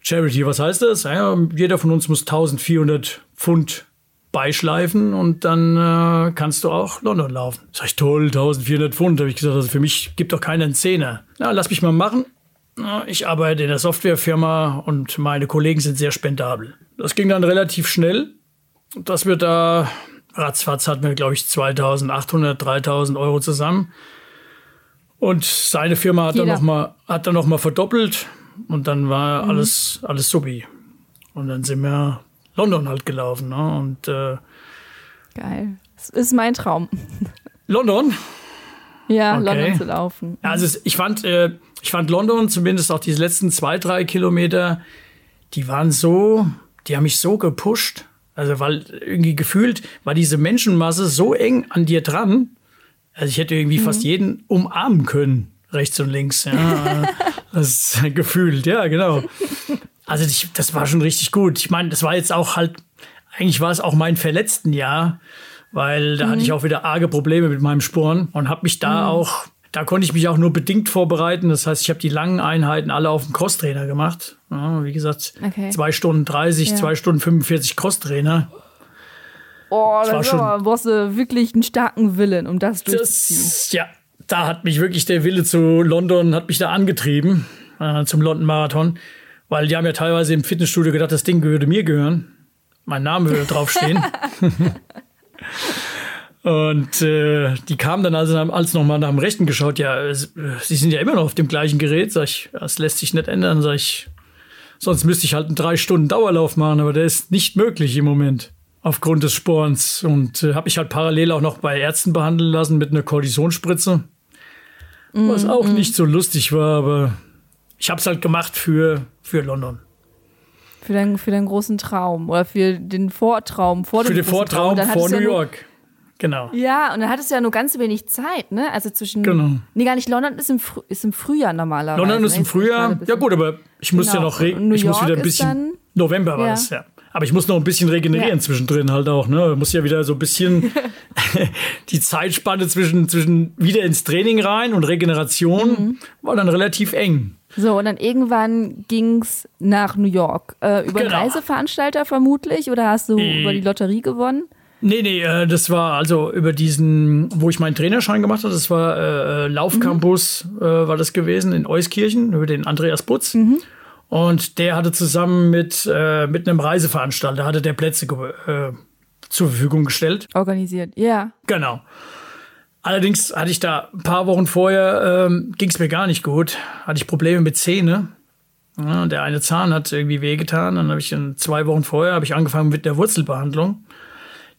Charity, was heißt das? Ja, jeder von uns muss 1400 Pfund beischleifen und dann äh, kannst du auch London laufen. Sag ich, toll, 1400 Pfund. Habe ich gesagt, also für mich gibt doch keiner einen Zehner. Na, lass mich mal machen. Na, Ich arbeite in der Softwarefirma und meine Kollegen sind sehr spendabel. Das ging dann relativ schnell, dass wir da, ratzfatz hatten wir, glaube ich, 2800, 3000 Euro zusammen. Und seine Firma hat dann Jeder. noch mal, hat dann noch mal verdoppelt und dann war alles, alles subi. Und dann sind wir London halt gelaufen. Ne? Und äh, Geil. Das ist mein Traum. London, Ja, okay. London zu laufen. Ja, also ich fand, äh, ich fand London zumindest auch diese letzten zwei, drei Kilometer, die waren so, die haben mich so gepusht. Also weil irgendwie gefühlt war diese Menschenmasse so eng an dir dran. Also ich hätte irgendwie mhm. fast jeden umarmen können, rechts und links. Ja, das ist gefühlt, ja, genau. Also ich, das war schon richtig gut. Ich meine, das war jetzt auch halt, eigentlich war es auch mein verletzten Jahr, weil da mhm. hatte ich auch wieder arge Probleme mit meinem Sporen und habe mich da mhm. auch da konnte ich mich auch nur bedingt vorbereiten. Das heißt, ich habe die langen Einheiten alle auf dem Crosstrainer gemacht. Ja, wie gesagt, okay. zwei Stunden 30, ja. zwei Stunden 45 Crosstrainer. Oh, das, das war schon, aber, brauchst du wirklich einen starken Willen, um das durchzuziehen. Das, ja, da hat mich wirklich der Wille zu London, hat mich da angetrieben, äh, zum London Marathon. Weil die haben ja teilweise im Fitnessstudio gedacht, das Ding würde mir gehören. Mein Name würde draufstehen. Und äh, die kamen dann also als nochmal nach dem Rechten geschaut, ja, äh, sie sind ja immer noch auf dem gleichen Gerät. Sag ich, das lässt sich nicht ändern. Sag ich, sonst müsste ich halt einen drei Stunden Dauerlauf machen, aber der ist nicht möglich im Moment aufgrund des Sporns. Und äh, habe ich halt parallel auch noch bei Ärzten behandeln lassen mit einer Kortisonspritze. Mm, was auch mm. nicht so lustig war, aber ich habe es halt gemacht für, für London. Für, dein, für deinen großen Traum oder für den Vortraum vor dem Für den Vortraum vor New York. Genau. Ja, und dann hattest du ja nur ganz wenig Zeit, ne? Also zwischen. Genau. Nee, gar nicht. London ist im, Fr ist im Frühjahr normalerweise. London ist im Frühjahr. Ja, gut, aber ich muss genau. ja noch. Ich muss wieder ein bisschen. November war ja. das, ja. Aber ich muss noch ein bisschen regenerieren ja. zwischendrin halt auch, ne? Ich muss ja wieder so ein bisschen die Zeitspanne zwischen, zwischen wieder ins Training rein und Regeneration mhm. war dann relativ eng. So, und dann irgendwann ging's nach New York. Äh, über genau. einen Reiseveranstalter vermutlich oder hast du äh, über die Lotterie gewonnen? Nee, nee, äh, das war also über diesen, wo ich meinen Trainerschein gemacht habe, das war äh, äh Laufcampus, mhm. äh, war das gewesen in Euskirchen, über den Andreas Butz. Mhm. Und der hatte zusammen mit, äh, mit einem Reiseveranstalter, hatte der Plätze äh, zur Verfügung gestellt. Organisiert, ja. Yeah. Genau. Allerdings hatte ich da ein paar Wochen vorher, ähm, ging es mir gar nicht gut. Hatte ich Probleme mit Zähne. Ja, der eine Zahn hat irgendwie wehgetan. Dann habe ich in zwei Wochen vorher habe ich angefangen mit der Wurzelbehandlung.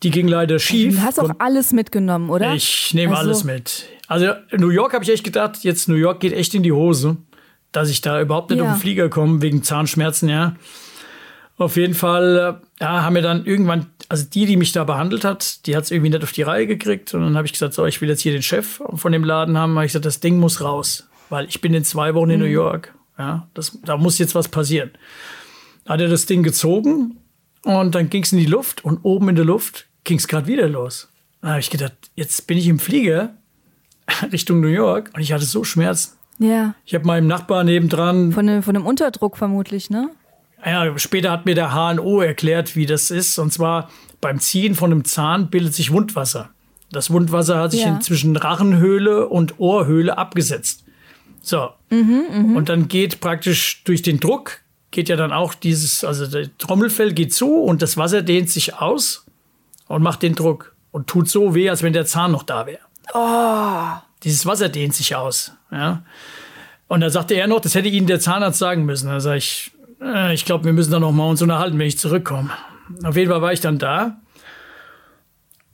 Die ging leider schief. Du hast auch alles mitgenommen, oder? Ich nehme also. alles mit. Also New York habe ich echt gedacht, jetzt New York geht echt in die Hose, dass ich da überhaupt nicht ja. auf den Flieger komme wegen Zahnschmerzen, ja. Auf jeden Fall äh, ja, haben wir dann irgendwann, also die, die mich da behandelt hat, die hat es irgendwie nicht auf die Reihe gekriegt. Und dann habe ich gesagt, so, ich will jetzt hier den Chef von dem Laden haben. Habe ich gesagt, das Ding muss raus, weil ich bin in zwei Wochen in mhm. New York. Ja, das, da muss jetzt was passieren. Hat er das Ding gezogen und dann ging es in die Luft und oben in der Luft ging es gerade wieder los. Da habe ich gedacht, jetzt bin ich im Flieger Richtung New York und ich hatte so Schmerzen. Ja. Ich habe meinem Nachbarn nebendran. Von dem, von dem Unterdruck vermutlich, ne? Ja, später hat mir der HNO erklärt, wie das ist. Und zwar beim Ziehen von einem Zahn bildet sich Wundwasser. Das Wundwasser hat sich ja. zwischen Rachenhöhle und Ohrhöhle abgesetzt. So. Mhm, mh. Und dann geht praktisch durch den Druck geht ja dann auch dieses, also der Trommelfell geht zu und das Wasser dehnt sich aus und macht den Druck und tut so weh, als wenn der Zahn noch da wäre. Oh. Dieses Wasser dehnt sich aus. Ja. Und da sagte er noch, das hätte Ihnen der Zahnarzt sagen müssen. Da sage ich, äh, ich glaube, wir müssen da noch mal uns unterhalten, wenn ich zurückkomme. Auf jeden Fall war ich dann da.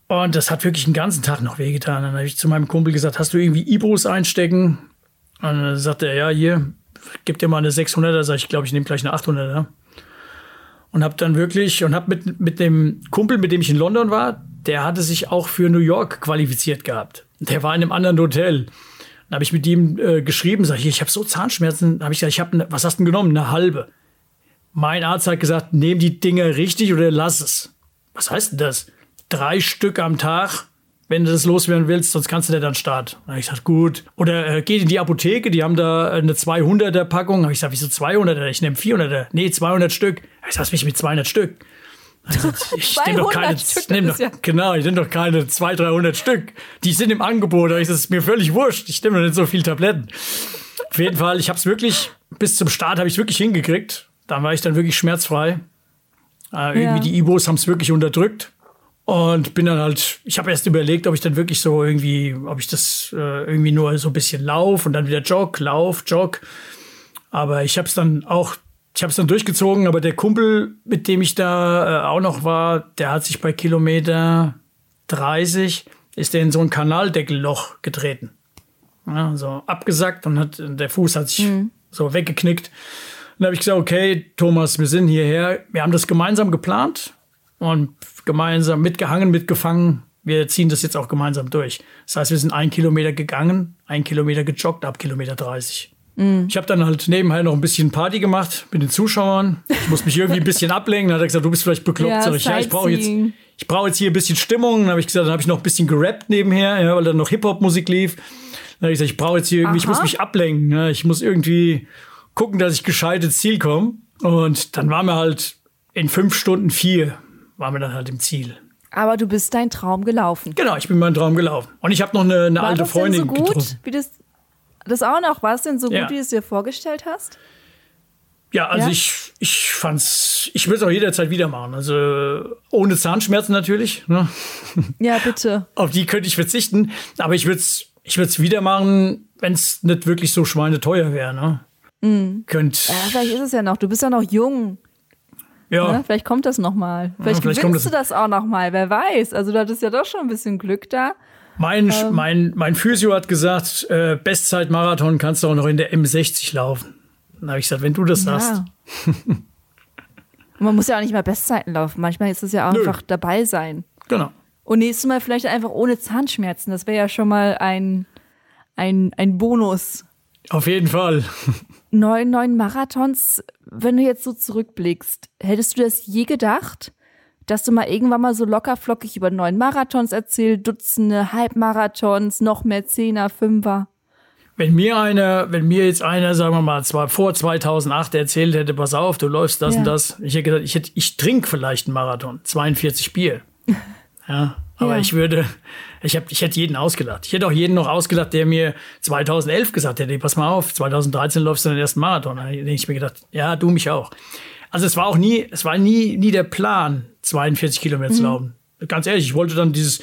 Und das hat wirklich den ganzen Tag noch wehgetan. Dann habe ich zu meinem Kumpel gesagt, hast du irgendwie Ibros einstecken? Und dann sagte er, ja, hier, gib dir mal eine 600er. Sag ich, glaube, ich nehme gleich eine 800er. Und habe dann wirklich, und habe mit, mit dem Kumpel, mit dem ich in London war, der hatte sich auch für New York qualifiziert gehabt. Der war in einem anderen Hotel. Dann habe ich mit ihm äh, geschrieben, sag ich, ich habe so Zahnschmerzen. Habe ich gesagt, ich habe, ne, was hast du denn genommen? Eine halbe. Mein Arzt hat gesagt, nehm die Dinger richtig oder lass es. Was heißt denn das? Drei Stück am Tag, wenn du das loswerden willst, sonst kannst du dir dann starten. Dann habe ich gesagt, gut. Oder äh, geht in die Apotheke, die haben da eine 200er Packung. Habe ich gesagt, wieso 200er? Ich nehme 400er. Nee, 200 Stück. Ich sag, was mich mit 200 Stück? Also, ich nehme doch keine, Stück, nehm doch, ja. genau, ich nehme doch keine 200, 300 Stück. Die sind im Angebot. Das ist mir völlig wurscht. Ich nehme doch nicht so viel Tabletten. Auf jeden Fall, ich habe es wirklich, bis zum Start habe ich wirklich hingekriegt. Dann war ich dann wirklich schmerzfrei. Äh, irgendwie die Ibos haben es wirklich unterdrückt. Und bin dann halt, ich habe erst überlegt, ob ich dann wirklich so irgendwie, ob ich das äh, irgendwie nur so ein bisschen lauf und dann wieder jog, lauf, jog. Aber ich habe es dann auch ich habe es dann durchgezogen, aber der Kumpel, mit dem ich da äh, auch noch war, der hat sich bei Kilometer 30, ist der in so ein Kanaldeckelloch getreten. ja, so abgesackt und hat, der Fuß hat sich mhm. so weggeknickt. Dann habe ich gesagt, okay, Thomas, wir sind hierher. Wir haben das gemeinsam geplant und gemeinsam mitgehangen, mitgefangen. Wir ziehen das jetzt auch gemeinsam durch. Das heißt, wir sind ein Kilometer gegangen, ein Kilometer gejoggt ab Kilometer 30. Mhm. Ich habe dann halt nebenher noch ein bisschen Party gemacht mit den Zuschauern. Ich muss mich irgendwie ein bisschen ablenken. Dann hat er gesagt, du bist vielleicht bekloppt. Ja, Sag ich, ja, ich brauche jetzt, ich brauche jetzt hier ein bisschen Stimmung. Dann habe ich gesagt, dann habe ich noch ein bisschen gerappt nebenher, ja, weil dann noch Hip-Hop-Musik lief. Dann habe ich gesagt, ich brauche jetzt hier irgendwie, Aha. ich muss mich ablenken. Ja, ich muss irgendwie gucken, dass ich gescheit ins Ziel komme. Und dann waren wir halt in fünf Stunden vier, waren wir dann halt im Ziel. Aber du bist dein Traum gelaufen. Genau, ich bin meinen Traum gelaufen. Und ich habe noch eine, eine War alte das Freundin denn so gut, getroffen. Wie das, das auch noch? War es denn so Ja. gut, wie du es dir vorgestellt hast? Ja, also Ja? ich, ich fand's, ich würde es auch jederzeit wieder machen. Also ohne Zahnschmerzen natürlich. Ne? Ja, bitte. Auf die könnte ich verzichten. Aber ich würde es ich würd's wieder machen, wenn es nicht wirklich so schweineteuer wäre. Ne? Könnt, Ja, vielleicht ist es ja noch. Du bist ja noch jung. Ja, Ne? Vielleicht kommt das noch mal. Vielleicht, vielleicht kommt gewinnst du das- das auch noch mal. Wer weiß. Also du hattest ja doch schon ein bisschen Glück da. mein, Ähm. mein, mein Physio hat gesagt, äh, Bestzeit-Marathon kannst du auch noch in der M60 laufen. Dann habe ich gesagt, wenn du das sagst. Ja. Und man muss ja auch nicht mal Bestzeiten laufen. Manchmal ist es ja auch Nö. einfach dabei sein. Genau. Und nächstes Mal vielleicht einfach ohne Zahnschmerzen. Das wäre ja schon mal ein, ein, ein Bonus. Auf jeden Fall. Neun, neun Marathons, wenn du jetzt so zurückblickst, hättest du das je gedacht, dass du mal irgendwann mal so locker flockig über neun Marathons erzählst, Dutzende Halbmarathons, noch mehr Zehner, Fünfer? Wenn mir einer, wenn mir jetzt einer, sagen wir mal, zwar vor 2008 erzählt hätte, pass auf, du läufst das Ja. und das, ich hätte gesagt, ich, hätte, ich trinke vielleicht einen Marathon, 42 Bier. Ja, aber Ja. ich würde, ich, hab, ich hätte jeden ausgelacht. Ich hätte auch jeden noch ausgelacht, der mir 2011 gesagt hätte, pass mal auf, 2013 läufst du den ersten Marathon. Da hätte ich mir gedacht, ja, du mich auch. Also es war auch nie, es war nie, nie der Plan, 42 Kilometer Mhm. zu laufen. Ganz ehrlich, ich wollte dann dieses,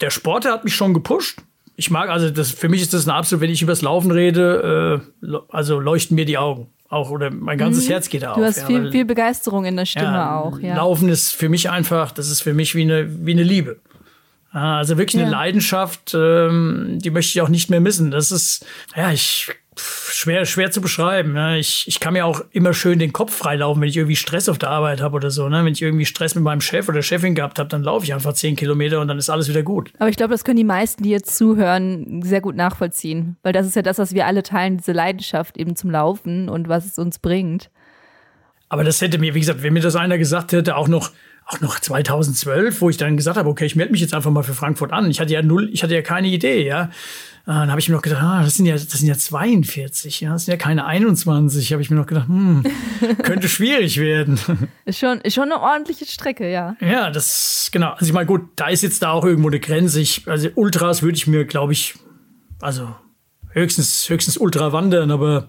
der Sport der hat mich schon gepusht. Ich mag, also das, für mich ist das eine absolut, wenn ich übers Laufen rede, äh, also leuchten mir die Augen. Auch, oder mein ganzes Herz geht auf. Mhm. Du hast ja, viel, weil- viel Begeisterung in der Stimme ja, auch, ja. Laufen ist für mich einfach, das ist für mich wie eine, wie eine Liebe. Ja, Also wirklich eine. Leidenschaft, ähm, die möchte ich auch nicht mehr missen. Das ist, ja, ich, schwer, schwer zu beschreiben. Ja. Ich, ich kann mir auch immer schön den Kopf freilaufen, wenn ich irgendwie Stress auf der Arbeit habe oder so. Ne? Wenn ich irgendwie Stress mit meinem Chef oder Chefin gehabt habe, dann laufe ich einfach zehn Kilometer und dann ist alles wieder gut. Aber ich glaube, das können die meisten, die jetzt zuhören, sehr gut nachvollziehen. Weil das ist ja das, was wir alle teilen, diese Leidenschaft eben zum Laufen und was es uns bringt. Aber das hätte mir, wie gesagt, wenn mir das einer gesagt hätte, auch noch, auch noch 2012, wo ich dann gesagt habe, okay, ich melde mich jetzt einfach mal für Frankfurt an. Ich hatte ja null, ich hatte ja keine Idee, ja. Äh, Dann habe ich mir noch gedacht, ah, das sind ja, das sind ja 42, ja, das sind ja keine 21. Habe ich mir noch gedacht, hm, könnte schwierig werden. Ist schon, ist schon eine ordentliche Strecke, ja. ja, das, genau. Also ich meine, gut, da ist jetzt da auch irgendwo eine Grenze. Ich, also Ultras würde ich mir, glaube ich, also höchstens, höchstens Ultra wandern, aber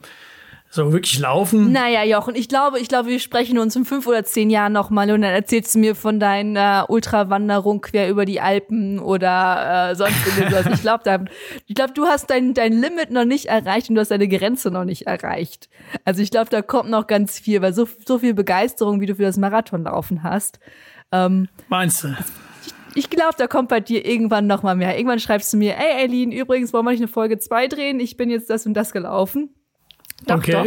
so wirklich laufen. Naja, Jochen, ich glaube, ich glaube, wir sprechen uns in fünf oder zehn Jahren nochmal und dann erzählst du mir von deiner Ultrawanderung quer über die Alpen oder äh, sonst irgendwas. Ich glaube, da, ich glaube, du hast dein, dein Limit noch nicht erreicht und du hast deine Grenze noch nicht erreicht. Also ich glaube, da kommt noch ganz viel, weil so, so viel Begeisterung, wie du für das Marathonlaufen hast. Ähm, Meinst du? ich glaube, da kommt bei dir irgendwann noch mal mehr. Irgendwann schreibst du mir, ey, Eileen, übrigens, wollen wir nicht eine Folge 2 drehen? Ich bin jetzt das und das gelaufen. Doch, Okay. doch.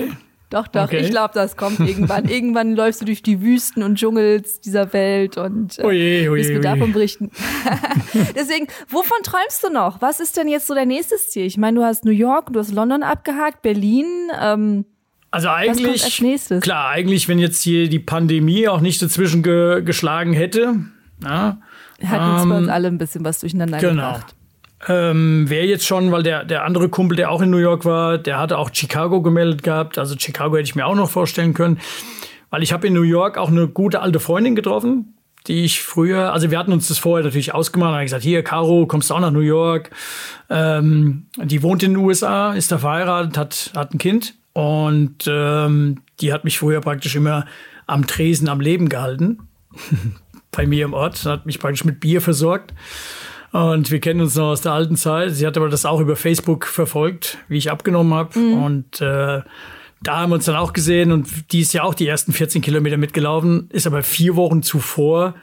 Doch, doch. Okay. Ich glaube, das kommt irgendwann. irgendwann läufst du durch die Wüsten und Dschungels dieser Welt und äh, Oje, oje, wirst mir davon berichten. Deswegen, wovon träumst du noch? Was ist denn jetzt so dein nächstes Ziel? Ich meine, du hast New York, du hast London abgehakt, Berlin. Ähm, Also eigentlich, als nächstes? klar, eigentlich, wenn jetzt hier die Pandemie auch nicht dazwischen ge geschlagen hätte, ja, hat uns bei uns Ähm, alle ein bisschen was durcheinander genau. gebracht. Ähm, wäre jetzt schon, weil der, der andere Kumpel, der auch in New York war, der hatte auch Chicago gemeldet gehabt. Also Chicago hätte ich mir auch noch vorstellen können, weil ich habe in New York auch eine gute alte Freundin getroffen, die ich früher, also wir hatten uns das vorher natürlich ausgemacht, da habe ich gesagt, hier, Caro, kommst du auch nach New York? Ähm, die wohnt in den USA, ist da verheiratet, hat, hat ein Kind und ähm, die hat mich früher praktisch immer am Tresen am Leben gehalten. Bei mir im Ort, hat mich praktisch mit Bier versorgt. Und wir kennen uns noch aus der alten Zeit. Sie hat aber das auch über Facebook verfolgt, wie ich abgenommen habe. Und äh, da haben wir uns dann auch gesehen und die ist ja auch die ersten 14 Kilometer mitgelaufen, ist aber vier Wochen zuvor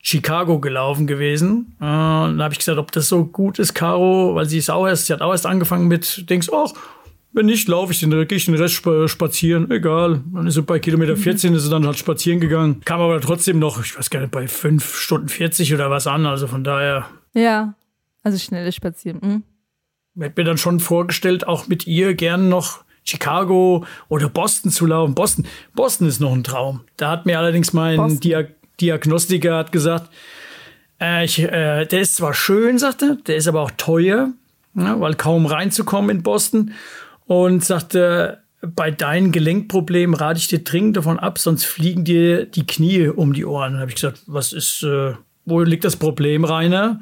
Chicago gelaufen gewesen. Äh, und da habe ich gesagt, ob das so gut ist, Caro, weil sie ist auch erst, sie hat auch erst angefangen mit, denkst, ach, wenn nicht, laufe ich den, gehe ich den Rest spazieren, egal. Dann ist sie bei Kilometer 14, mhm. ist sie dann halt spazieren gegangen. Kam aber trotzdem noch, ich weiß gar nicht, bei 5 Stunden 40 oder was an, also von daher. Ja, also schnelles Spazieren. Mhm. Ich hätte mir dann schon vorgestellt, auch mit ihr gern noch Chicago oder Boston zu laufen. Boston, Boston ist noch ein Traum. Da hat mir allerdings mein Dia Diagnostiker hat gesagt, äh, ich, äh, der ist zwar schön, sagte, der ist aber auch teuer, ja, weil kaum reinzukommen in Boston. Und sagte, bei deinen Gelenkproblemen rate ich dir dringend davon ab, sonst fliegen dir die Knie um die Ohren. Dann habe ich gesagt, was ist, äh, wo liegt das Problem, Rainer?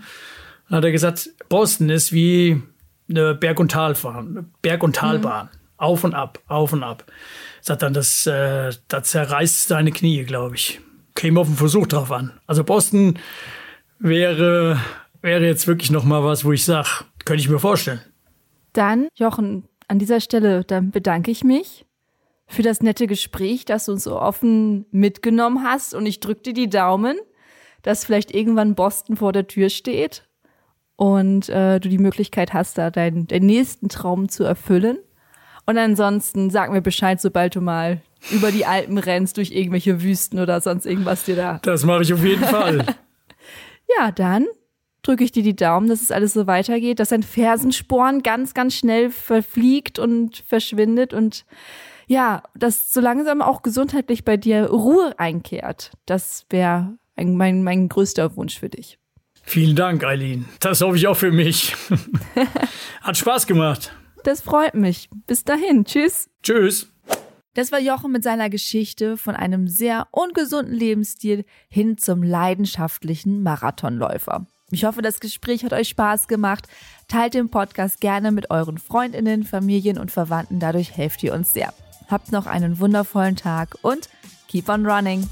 Dann hat er gesagt, Boston ist wie eine Berg- und Talbahn. Berg- und Talbahn. Mhm. Auf und ab, auf und ab. Sagt dann, das, äh, das zerreißt deine Knie, glaube ich. Käme auf den Versuch drauf an. Also Boston wäre, wäre jetzt wirklich noch mal was, wo ich sage, könnte ich mir vorstellen. Dann, Jochen, an dieser Stelle, dann bedanke ich mich für das nette Gespräch, dass du uns so offen mitgenommen hast. Und ich drücke dir die Daumen, dass vielleicht irgendwann Boston vor der Tür steht und äh, du die Möglichkeit hast, da deinen, deinen nächsten Traum zu erfüllen. Und ansonsten sag mir Bescheid, sobald du mal über die Alpen rennst, durch irgendwelche Wüsten oder sonst irgendwas dir da. Das mache ich auf jeden Fall. ja, dann drücke ich dir die Daumen, dass es alles so weitergeht, dass dein Fersensporn ganz, ganz schnell verfliegt und verschwindet und ja, dass so langsam auch gesundheitlich bei dir Ruhe einkehrt. Das wäre mein, mein größter Wunsch für dich. Vielen Dank, Eileen. Das hoffe ich auch für mich. Hat Spaß gemacht. Das freut mich. Bis dahin. Tschüss. Tschüss. Das war Jochen mit seiner Geschichte von einem sehr ungesunden Lebensstil hin zum leidenschaftlichen Marathonläufer. Ich hoffe, das Gespräch hat euch Spaß gemacht. Teilt den Podcast gerne mit euren Freundinnen, Familien und Verwandten. Dadurch helft ihr uns sehr. Habt noch einen wundervollen Tag und keep on running.